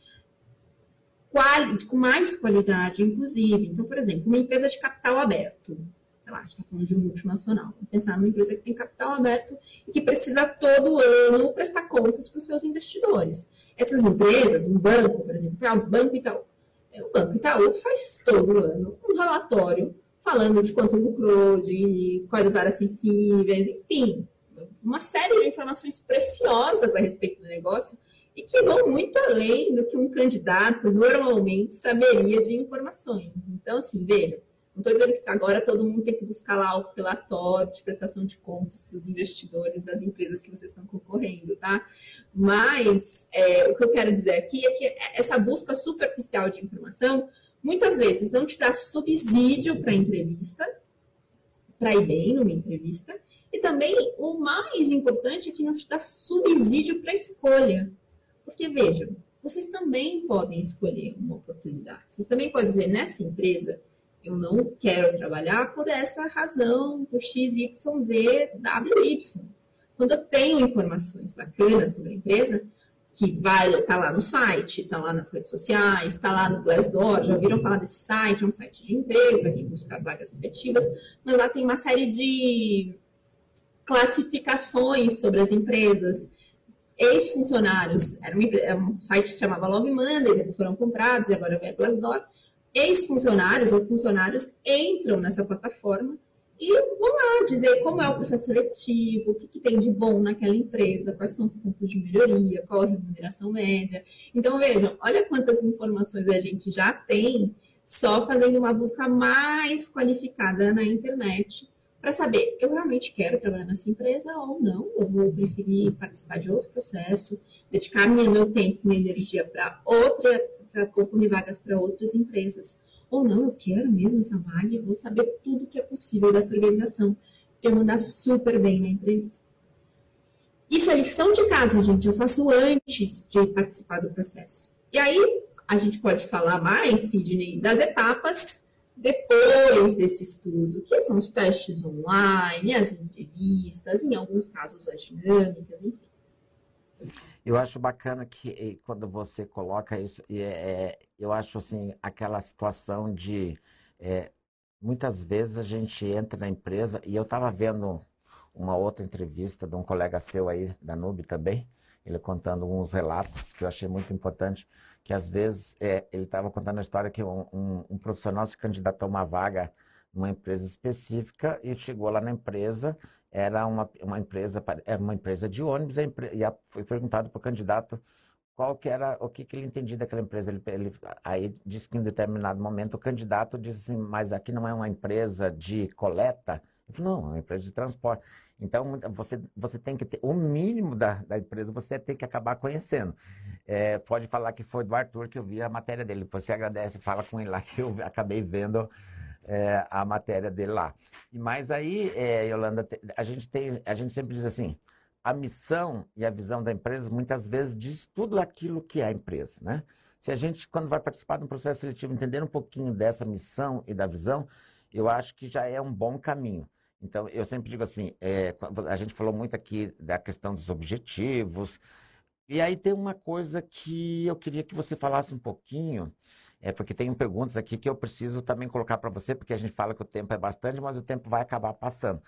quali, com mais qualidade, inclusive. Então, por exemplo, uma empresa de capital aberto, sei lá, a gente está falando de um multinacional. Vamos pensar numa empresa que tem capital aberto e que precisa todo ano prestar contas para os seus investidores. Essas empresas, um banco, por exemplo, o Banco Itaú. É, o Banco Itaú faz todo ano um relatório falando de quanto lucrou, de quais as áreas sensíveis, enfim, uma série de informações preciosas a respeito do negócio e que vão muito além do que um candidato normalmente saberia de informações. Então, assim, veja, não estou dizendo que agora todo mundo tem que buscar lá o relatório de prestação de contas para os investidores das empresas que vocês estão concorrendo, tá? Mas é, o que eu quero dizer aqui é que essa busca superficial de informação muitas vezes não te dá subsídio para entrevista, para ir bem numa entrevista, e também o mais importante é que não te dá subsídio para escolha. Porque vejam, vocês também podem escolher uma oportunidade. Vocês também podem dizer, nessa empresa, eu não quero trabalhar por essa razão, por X, Y, Z, W, Y. Quando eu tenho informações bacanas sobre a empresa, que vai estar tá lá no site, está lá nas redes sociais, está lá no Glassdoor, já ouviram falar desse site, é um site de emprego para quem busca vagas efetivas, mas lá tem uma série de classificações sobre as empresas, ex-funcionários, era, era, um site que se chamava Love Mondays, eles foram comprados e agora vem a Glassdoor, ex-funcionários ou funcionários entram nessa plataforma e vão lá dizer como é o processo seletivo, o que, que, tem de bom naquela empresa, quais são os pontos de melhoria, qual a remuneração média. Então, vejam, olha quantas informações a gente já tem só fazendo uma busca mais qualificada na internet para saber, eu realmente quero trabalhar nessa empresa ou não, eu vou preferir participar de outro processo, dedicar meu tempo, minha energia para outra, para concorrer vagas para outras empresas. Ou não, eu quero mesmo essa vaga vou saber tudo que é possível dessa organização, para eu mandar super bem na entrevista. Isso é lição de casa, gente, eu faço antes de participar do processo. E aí, a gente pode falar mais, Sidney, das etapas depois desse estudo, que são os testes online, as entrevistas, em alguns casos as dinâmicas, enfim. Eu acho bacana que quando você coloca isso, é, é, eu acho assim, aquela situação de é, muitas vezes a gente entra na empresa, e eu estava vendo uma outra entrevista de um colega seu aí, da NUB também, ele contando alguns relatos que eu achei muito importante, que às vezes é, ele estava contando a história que um, um, um, profissional se candidatou a uma vaga numa empresa específica e chegou lá na empresa, era uma, uma empresa era uma empresa de ônibus, e a, foi perguntado para o candidato qual que era, o que, que ele entendia daquela empresa. Ele, ele, aí disse que em determinado momento o candidato disse assim, mas aqui não é uma empresa de coleta? Ele falou, não, é uma empresa de transporte. Então, você, você tem que ter, o mínimo da, da empresa você tem que acabar conhecendo. É, pode falar que foi do Arthur que eu vi a matéria dele. Você agradece, fala com ele lá que eu acabei vendo é, a matéria dele lá. Mas aí, é, Yolanda, a gente tem, a gente sempre diz assim, a missão e a visão da empresa muitas vezes diz tudo aquilo que é a empresa, né? Se a gente, quando vai participar de um processo seletivo, entender um pouquinho dessa missão e da visão, eu acho que já é um bom caminho. Então, eu sempre digo assim, é, a gente falou muito aqui da questão dos objetivos, e aí tem uma coisa que eu queria que você falasse um pouquinho, é porque tem perguntas aqui que eu preciso também colocar para você, porque a gente fala que o tempo é bastante, mas o tempo vai acabar passando.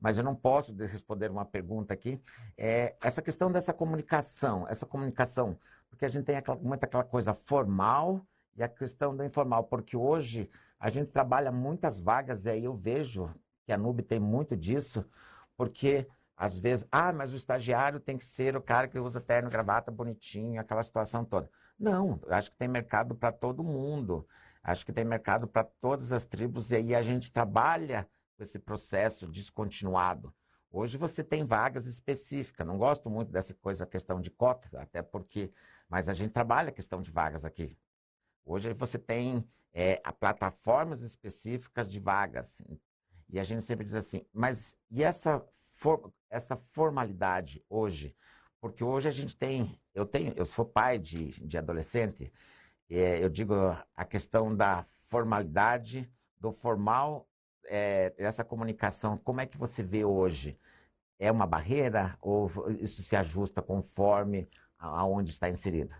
Mas eu não posso responder uma pergunta aqui. É, essa questão dessa comunicação, essa comunicação, porque a gente tem aquela, muito aquela coisa formal e a questão da informal, porque hoje a gente trabalha muitas vagas e aí eu vejo que a Nube tem muito disso, porque às vezes, ah, mas o estagiário tem que ser o cara que usa terno, gravata, bonitinho, aquela situação toda. Não, acho que tem mercado para todo mundo. Acho que tem mercado para todas as tribos e aí a gente trabalha esse processo descontinuado. Hoje você tem vagas específicas. Não gosto muito dessa coisa, questão de cotas, até porque, mas a gente trabalha a questão de vagas aqui. Hoje você tem é, plataformas específicas de vagas. E a gente sempre diz assim, mas e essa, for, essa formalidade hoje? Porque hoje a gente tem, eu tenho, eu sou pai de, de adolescente, é, eu digo a questão da formalidade, do formal é, essa comunicação, como é que você vê hoje? É uma barreira ou isso se ajusta conforme aonde está inserido?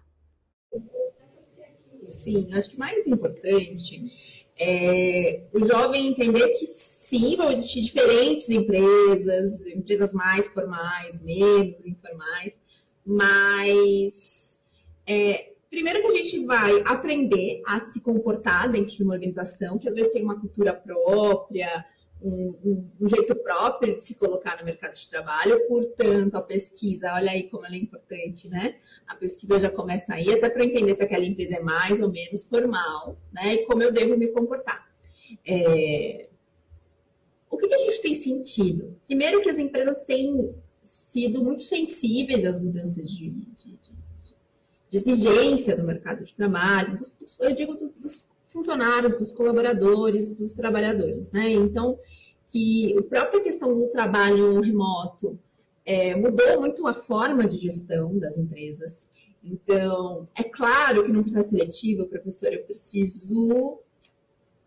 Sim, acho que mais importante é o jovem entender que sim, vão existir diferentes empresas, empresas mais formais, menos informais, mas é, primeiro que a gente vai aprender a se comportar dentro de uma organização, que às vezes tem uma cultura própria, um, um, jeito próprio de se colocar no mercado de trabalho, portanto, a pesquisa, olha aí como ela é importante, né? A pesquisa já começa aí, até para entender se aquela empresa é mais ou menos formal, né? E como eu devo me comportar. É... O que, que a gente tem sentido? Primeiro que as empresas têm sido muito sensíveis às mudanças de, de, de, de exigência do mercado de trabalho, dos, dos, eu digo dos, dos funcionários, dos colaboradores, dos trabalhadores, né? Então, que a própria questão do trabalho remoto é, mudou muito a forma de gestão das empresas. Então, é claro que no processo seletivo, professor, eu preciso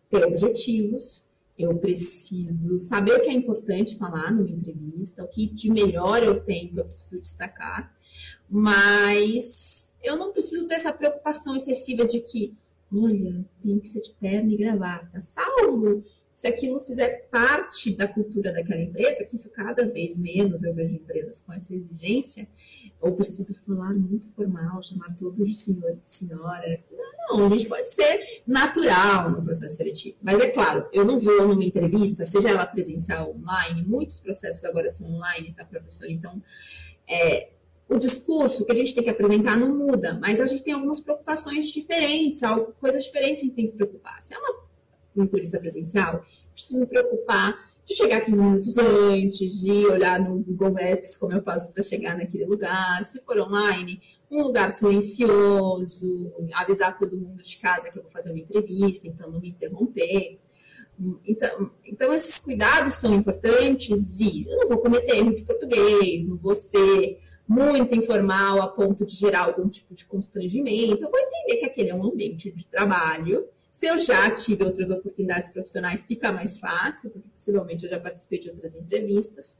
ter objetivos, eu preciso saber o que é importante falar numa entrevista, o que de melhor eu tenho que eu preciso destacar, mas eu não preciso ter essa preocupação excessiva de que olha, tem que ser de terno e gravata, salvo se aquilo fizer parte da cultura daquela empresa, que isso cada vez menos eu vejo empresas com essa exigência, ou preciso falar muito formal, chamar todos de senhor e de senhora. Não, a gente pode ser natural no processo seletivo. Mas é claro, eu não vou numa entrevista, seja ela presencial ou online, muitos processos agora são online, tá, professor? Então, é, o discurso que a gente tem que apresentar não muda, mas a gente tem algumas preocupações diferentes, coisas diferentes que a gente tem que se preocupar. Se é uma, uma entrevista presencial, preciso me preocupar de chegar 15 minutos antes, de olhar no Google Maps como eu faço para chegar naquele lugar. Se for online, um lugar silencioso, avisar todo mundo de casa que eu vou fazer uma entrevista, então não me interromper. Então, então, esses cuidados são importantes e eu não vou cometer erro de português, não vou ser muito informal a ponto de gerar algum tipo de constrangimento. Eu vou entender que aquele é um ambiente de trabalho. Se eu já tive outras oportunidades profissionais, fica mais fácil, porque possivelmente eu já participei de outras entrevistas.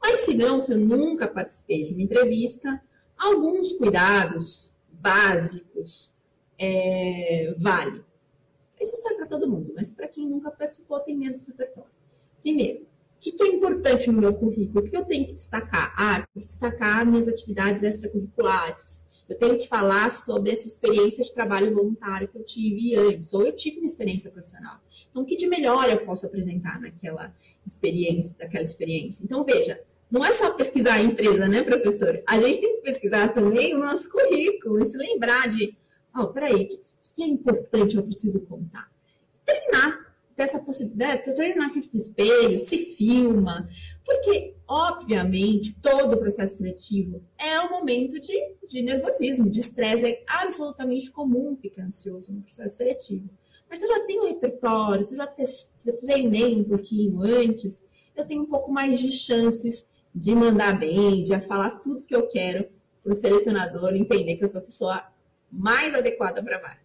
Mas se não, se eu nunca participei de uma entrevista, alguns cuidados básicos é, vale. Isso serve para todo mundo, mas para quem nunca participou tem menos repertório. Primeiro, que, que é importante no meu currículo? O que eu tenho que destacar? Ah, eu tenho que destacar minhas atividades extracurriculares. Eu tenho que falar sobre essa experiência de trabalho voluntário que eu tive antes, ou eu tive uma experiência profissional. Então, o que de melhor eu posso apresentar naquela experiência, daquela experiência? Então, veja, não é só pesquisar a empresa, né, professor? A gente tem que pesquisar também o nosso currículo e se lembrar de, oh, peraí, o que, que é importante eu preciso contar? Treinar dessa possibilidade, né, treina na frente do espelho, se filma, porque, obviamente, todo o processo seletivo é um momento de, de nervosismo, de estresse, é absolutamente comum ficar ansioso no processo seletivo. Mas se eu já tenho um repertório, se eu já treinei um pouquinho antes, eu tenho um pouco mais de chances de mandar bem, de falar tudo que eu quero para o selecionador entender que eu sou a pessoa mais adequada para a vaga.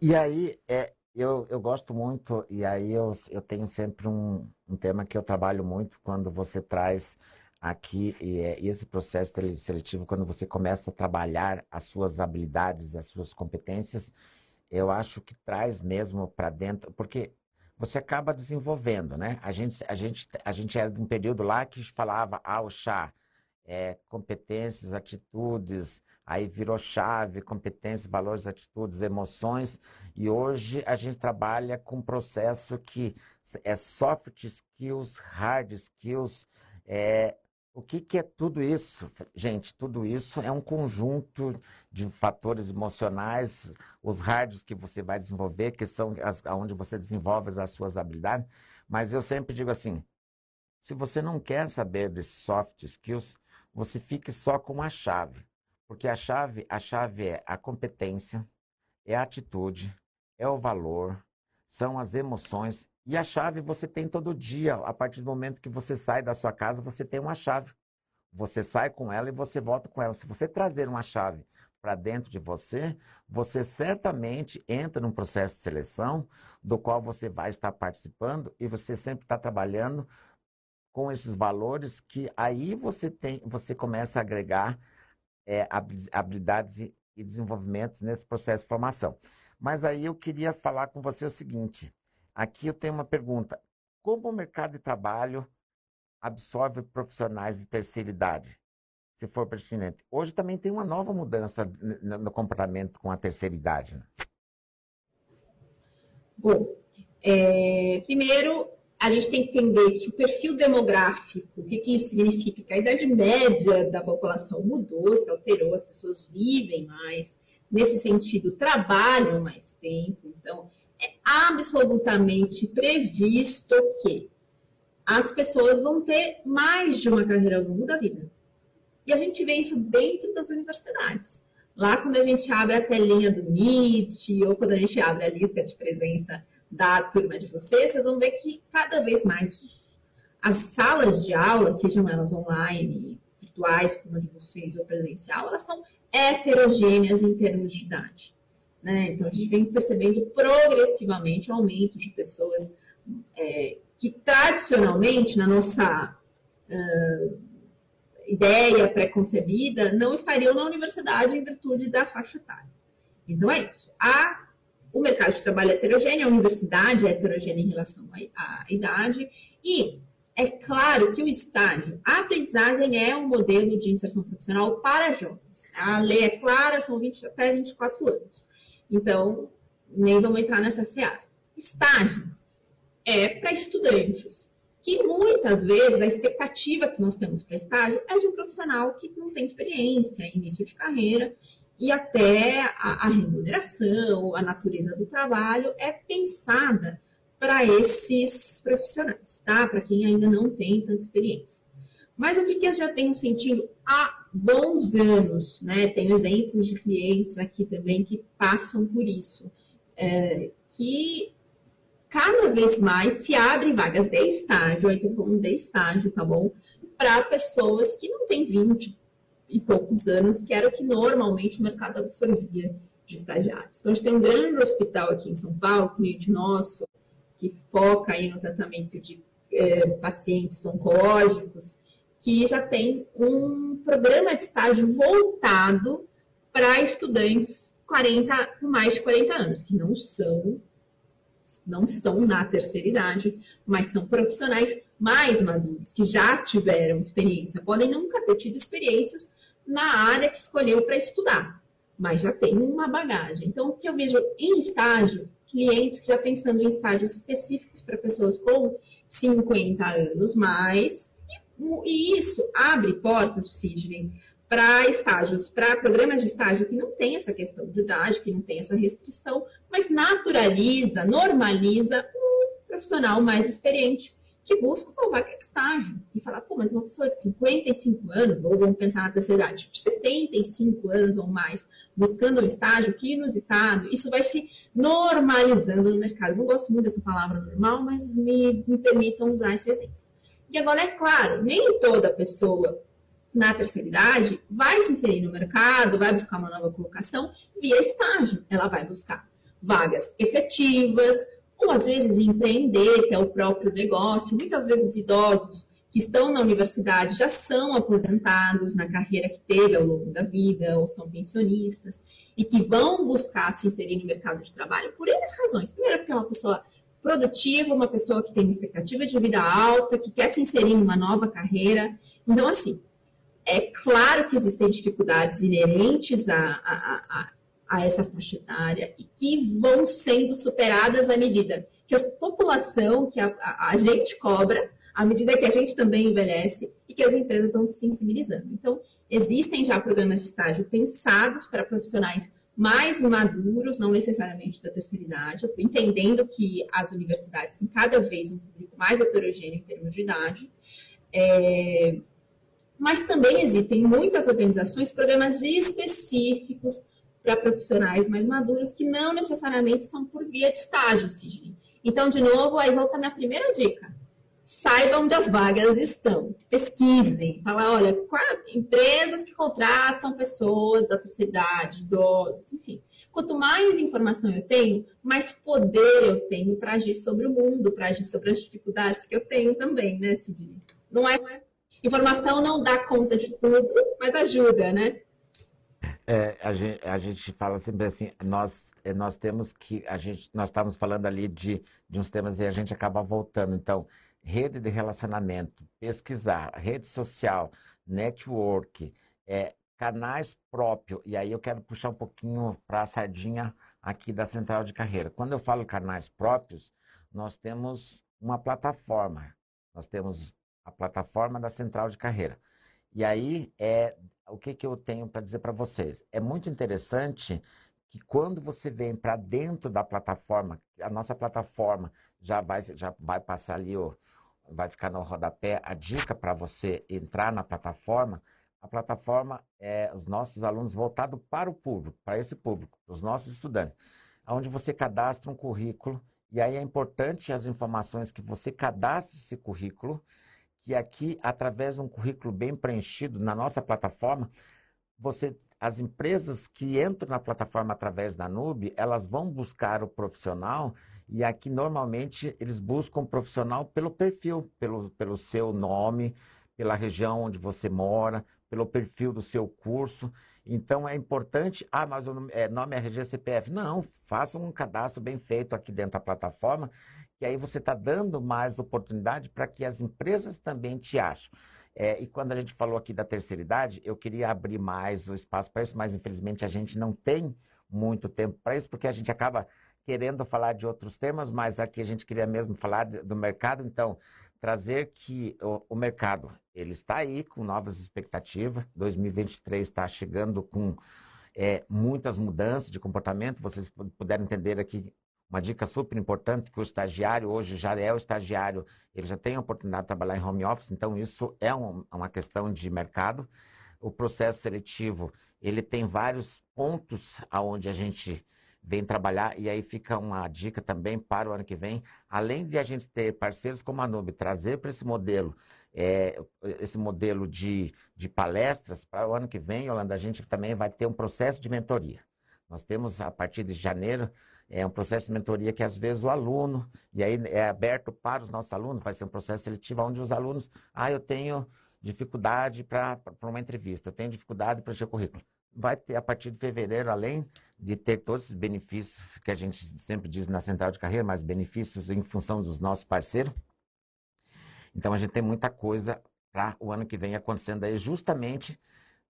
E aí, é, eu, eu gosto muito, e aí eu, eu tenho sempre um, um tema que eu trabalho muito quando você traz aqui, e é esse processo seletivo, quando você começa a trabalhar as suas habilidades, as suas competências, eu acho que traz mesmo para dentro, porque você acaba desenvolvendo, né? A gente, a gente, a gente era de um período lá que falava, ah, o chá, é, competências, atitudes, aí virou chave, competências, valores, atitudes, emoções, e hoje a gente trabalha com um processo que é soft skills, hard skills, é, o que, que, é tudo isso? Gente, tudo isso é um conjunto de fatores emocionais, os hards que você vai desenvolver, que são as, onde você desenvolve as suas habilidades, mas eu sempre digo assim, se você não quer saber de soft skills, você fique só com a chave. Porque a chave, a chave é a competência, é a atitude, é o valor, são as emoções. E a chave você tem todo dia. A partir do momento que você sai da sua casa, você tem uma chave. Você sai com ela e você volta com ela. Se você trazer uma chave para dentro de você, você certamente entra num processo de seleção do qual você vai estar participando e você sempre está trabalhando com esses valores que aí você tem, você começa a agregar é, habilidades e desenvolvimentos nesse processo de formação. Mas aí eu queria falar com você o seguinte: aqui eu tenho uma pergunta. Como o mercado de trabalho absorve profissionais de terceira idade, se for pertinente? Hoje também tem uma nova mudança no comportamento com a terceira idade. Né? Bom, é, primeiro a gente tem que entender que o perfil demográfico, o que, que isso significa? Que a idade média da população mudou, se alterou, as pessoas vivem mais, nesse sentido, trabalham mais tempo. Então, é absolutamente previsto que as pessoas vão ter mais de uma carreira ao longo da vida. E a gente vê isso dentro das universidades. Lá, quando a gente abre a telinha do Meet, ou quando a gente abre a lista de presença da turma de vocês, vocês vão ver que cada vez mais as salas de aula, sejam elas online, virtuais, como a de vocês, ou presencial, elas são heterogêneas em termos de idade. Né? Então, a gente vem percebendo progressivamente o aumento de pessoas é, que tradicionalmente, na nossa uh, ideia pré-concebida, não estariam na universidade em virtude da faixa etária. Então, é isso. A o mercado de trabalho é heterogêneo, a universidade é heterogênea em relação à, à idade, e é claro que o estágio, a aprendizagem é um modelo de inserção profissional para jovens. A lei é clara, são 20 até 24 anos. Então, nem vamos entrar nessa seara. Estágio é para estudantes, que muitas vezes a expectativa que nós temos para estágio é de um profissional que não tem experiência, início de carreira, e até a, a remuneração, a natureza do trabalho é pensada para esses profissionais, tá? Para quem ainda não tem tanta experiência. Mas o que, que eu já tenho sentido há bons anos, né? Tenho exemplos de clientes aqui também que passam por isso, é, que cada vez mais se abrem vagas de estágio, aí estou falando de estágio, tá bom? Para pessoas que não têm 20, e poucos anos, que era o que normalmente o mercado absorvia de estagiários. Então, a gente tem um grande hospital aqui em São Paulo, cliente nosso, que foca aí no tratamento de é, pacientes oncológicos, que já tem um programa de estágio voltado para estudantes 40, com mais de 40 anos, que não são não estão na terceira idade, mas são profissionais mais maduros, que já tiveram experiência, podem nunca ter tido experiências, na área que escolheu para estudar, mas já tem uma bagagem. Então, o que eu vejo em estágio, clientes que já pensando em estágios específicos para pessoas com 50 anos mais, e isso abre portas, Sidney, para estágios, para programas de estágio que não tem essa questão de idade, que não tem essa restrição, mas naturaliza, normaliza um profissional mais experiente que busca uma vaga de estágio e falar, pô, mas uma pessoa de 55 anos, ou vamos pensar na terceira idade, de 65 anos ou mais, buscando um estágio, que inusitado, isso vai se normalizando no mercado. Não gosto muito dessa palavra normal, mas me, me permitam usar esse exemplo. E agora, é claro, nem toda pessoa na terceira idade vai se inserir no mercado, vai buscar uma nova colocação via estágio. Ela vai buscar vagas efetivas, ou às vezes empreender, que é o próprio negócio. Muitas vezes idosos que estão na universidade já são aposentados na carreira que teve ao longo da vida, ou são pensionistas, e que vão buscar se inserir no mercado de trabalho por N razões. Primeiro, porque é uma pessoa produtiva, uma pessoa que tem uma expectativa de vida alta, que quer se inserir em uma nova carreira. Então, assim, é claro que existem dificuldades inerentes a, a, a, a essa faixa etária e que vão sendo superadas à medida que a população, que a, a, a gente cobra, à medida que a gente também envelhece e que as empresas vão se sensibilizando. Então, existem já programas de estágio pensados para profissionais mais maduros, não necessariamente da terceira idade, entendendo que as universidades têm cada vez um público mais heterogêneo em termos de idade. É, mas também existem muitas organizações, programas específicos para profissionais mais maduros que não necessariamente são por via de estágio, Sidney. Então, de novo, aí volta a minha primeira dica. saiba onde as vagas estão. Pesquisem. Fala, olha, empresas que contratam pessoas da terceira idade, idosos, enfim. Quanto mais informação eu tenho, mais poder eu tenho para agir sobre o mundo, para agir sobre as dificuldades que eu tenho também, né, Cidinha? Não é informação não dá conta de tudo, mas ajuda, né? É, a, gente, a gente fala sempre assim, nós, é, nós temos que, a gente, nós estávamos falando ali de, de uns temas e a gente acaba voltando. Então, rede de relacionamento, pesquisar, rede social, network, é, canais próprios. E aí eu quero puxar um pouquinho para a sardinha aqui da central de carreira. Quando eu falo canais próprios, nós temos uma plataforma. Nós temos a plataforma da central de carreira. E aí é o que, que eu tenho para dizer para vocês? É muito interessante que quando você vem para dentro da plataforma, a nossa plataforma já vai, já vai passar ali, ó, vai ficar no rodapé a dica para você entrar na plataforma. A plataforma é os nossos alunos voltado para o público, para esse público, os nossos estudantes, onde você cadastra um currículo e aí é importante as informações que você cadastre esse currículo que aqui, através de um currículo bem preenchido na nossa plataforma, você, as empresas que entram na plataforma através da Nube, elas vão buscar o profissional e aqui normalmente eles buscam o profissional pelo perfil, pelo, pelo seu nome, pela região onde você mora, pelo perfil do seu curso. Então é importante, ah, mas o nome é, nome é RG CPF. Não, faça um cadastro bem feito aqui dentro da plataforma que aí você está dando mais oportunidade para que as empresas também te achem. É, e quando a gente falou aqui da terceira idade, eu queria abrir mais o espaço para isso, mas infelizmente a gente não tem muito tempo para isso, porque a gente acaba querendo falar de outros temas, mas aqui a gente queria mesmo falar de, do mercado, então trazer que o, o, mercado ele está aí com novas expectativas, 2023 está chegando com é, muitas mudanças de comportamento, vocês puderam entender aqui uma dica super importante que o estagiário hoje já é o estagiário, ele já tem a oportunidade de trabalhar em home office, então isso é um, uma questão de mercado. O processo seletivo, ele tem vários pontos aonde a gente vem trabalhar e aí fica uma dica também para o ano que vem, além de a gente ter parceiros como a Nube, trazer para esse modelo é, esse modelo de, de palestras para o ano que vem, Holanda, a gente também vai ter um processo de mentoria. Nós temos, a partir de janeiro, é um processo de mentoria que às vezes o aluno, e aí é aberto para os nossos alunos, vai ser um processo seletivo onde os alunos, ah, eu tenho dificuldade para uma entrevista, eu tenho dificuldade para encher currículo. Vai ter, a partir de fevereiro, além de ter todos esses benefícios que a gente sempre diz na central de carreira, mas benefícios em função dos nossos parceiros. Então, a gente tem muita coisa para o ano que vem acontecendo aí, justamente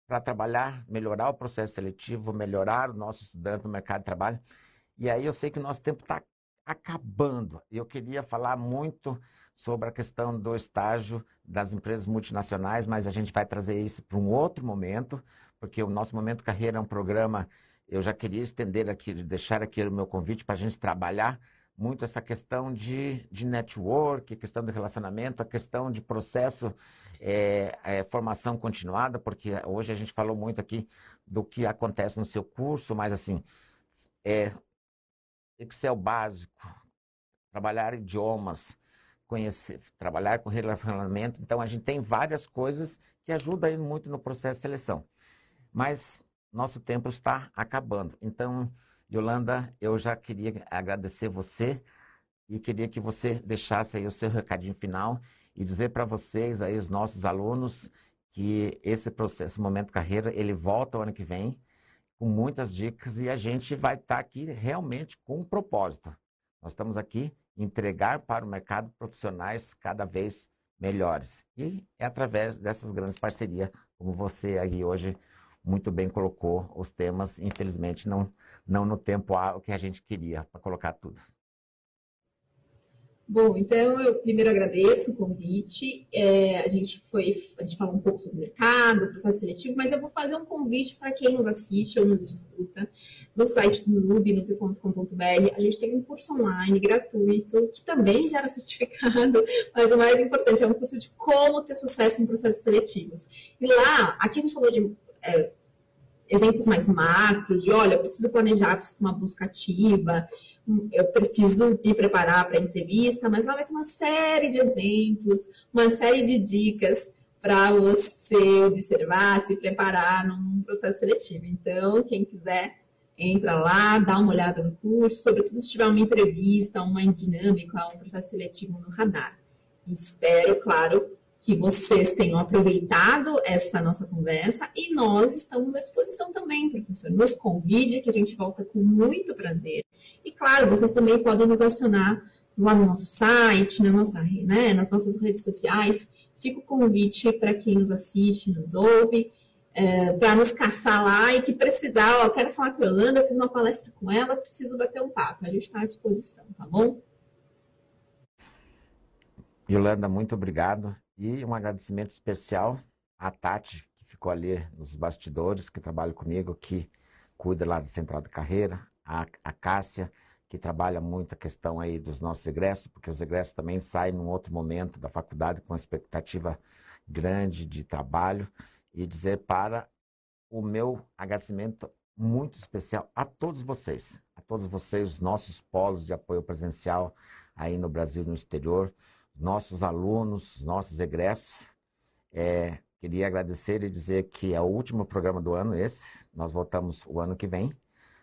para trabalhar, melhorar o processo seletivo, melhorar o nosso estudante no mercado de trabalho e aí eu sei que o nosso tempo está acabando. Eu queria falar muito sobre a questão do estágio das empresas multinacionais, mas a gente vai trazer isso para um outro momento, porque o nosso Momento Carreira é um programa, eu já queria estender aqui, deixar aqui o meu convite para a gente trabalhar muito essa questão de, de network, questão de relacionamento, a questão de processo, é, é, formação continuada, porque hoje a gente falou muito aqui do que acontece no seu curso, mas assim, é, Excel básico, trabalhar idiomas, conhecer, trabalhar com relacionamento. Então, a gente tem várias coisas que ajudam muito no processo de seleção. Mas nosso tempo está acabando. Então, Yolanda, eu já queria agradecer você e queria que você deixasse aí o seu recadinho final e dizer para vocês aí, os nossos alunos, que esse processo Momento Carreira, ele volta o ano que vem com muitas dicas e a gente vai estar tá aqui realmente com um propósito. Nós estamos aqui entregar para o mercado profissionais cada vez melhores. E é através dessas grandes parcerias, como você aí hoje muito bem colocou os temas, infelizmente não, não no tempo que a gente queria para colocar tudo. Bom, então eu primeiro agradeço o convite. É, a gente foi, a gente falou um pouco sobre o mercado, processo seletivo, mas eu vou fazer um convite para quem nos assiste ou nos escuta no site do Nube, nube.com.br. A gente tem um curso online gratuito que também gera certificado, mas o mais importante é um curso de como ter sucesso em processos seletivos. E lá, aqui a gente falou de é, exemplos mais macros, de olha, eu preciso planejar, preciso uma busca ativa, eu preciso me preparar para a entrevista, mas lá vai ter uma série de exemplos, uma série de dicas para você observar, se preparar num processo seletivo. Então, quem quiser, entra lá, dá uma olhada no curso, sobretudo se tiver uma entrevista, uma dinâmica, um processo seletivo no radar. Espero, claro, que vocês tenham aproveitado essa nossa conversa e nós estamos à disposição também, professor. Nos convide, que a gente volta com muito prazer. E, claro, vocês também podem nos acionar lá no nosso site, na nossa, né, nas nossas redes sociais. Fica o convite para quem nos assiste, nos ouve, é, para nos caçar lá e que precisar, ó, quero falar com a Yolanda, fiz uma palestra com ela, preciso bater um papo. A gente está à disposição, tá bom? Yolanda, muito obrigado. E um agradecimento especial à Tati, que ficou ali nos bastidores, que trabalha comigo, que cuida lá da Central de Carreira, a, a Cássia, que trabalha muito a questão aí dos nossos egressos, porque os egressos também saem num outro momento da faculdade com uma expectativa grande de trabalho, e dizer para o meu agradecimento muito especial a todos vocês, a todos vocês, os nossos polos de apoio presencial aí no Brasil e no exterior, nossos alunos, nossos egressos. É, queria agradecer e dizer que é o último programa do ano esse. Nós voltamos o ano que vem,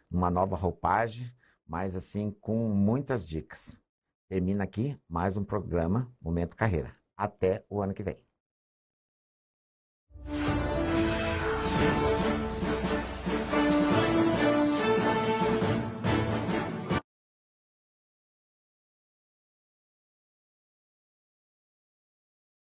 numa nova roupagem, mas assim com muitas dicas. Termina aqui mais um programa Momento Carreira. Até o ano que vem.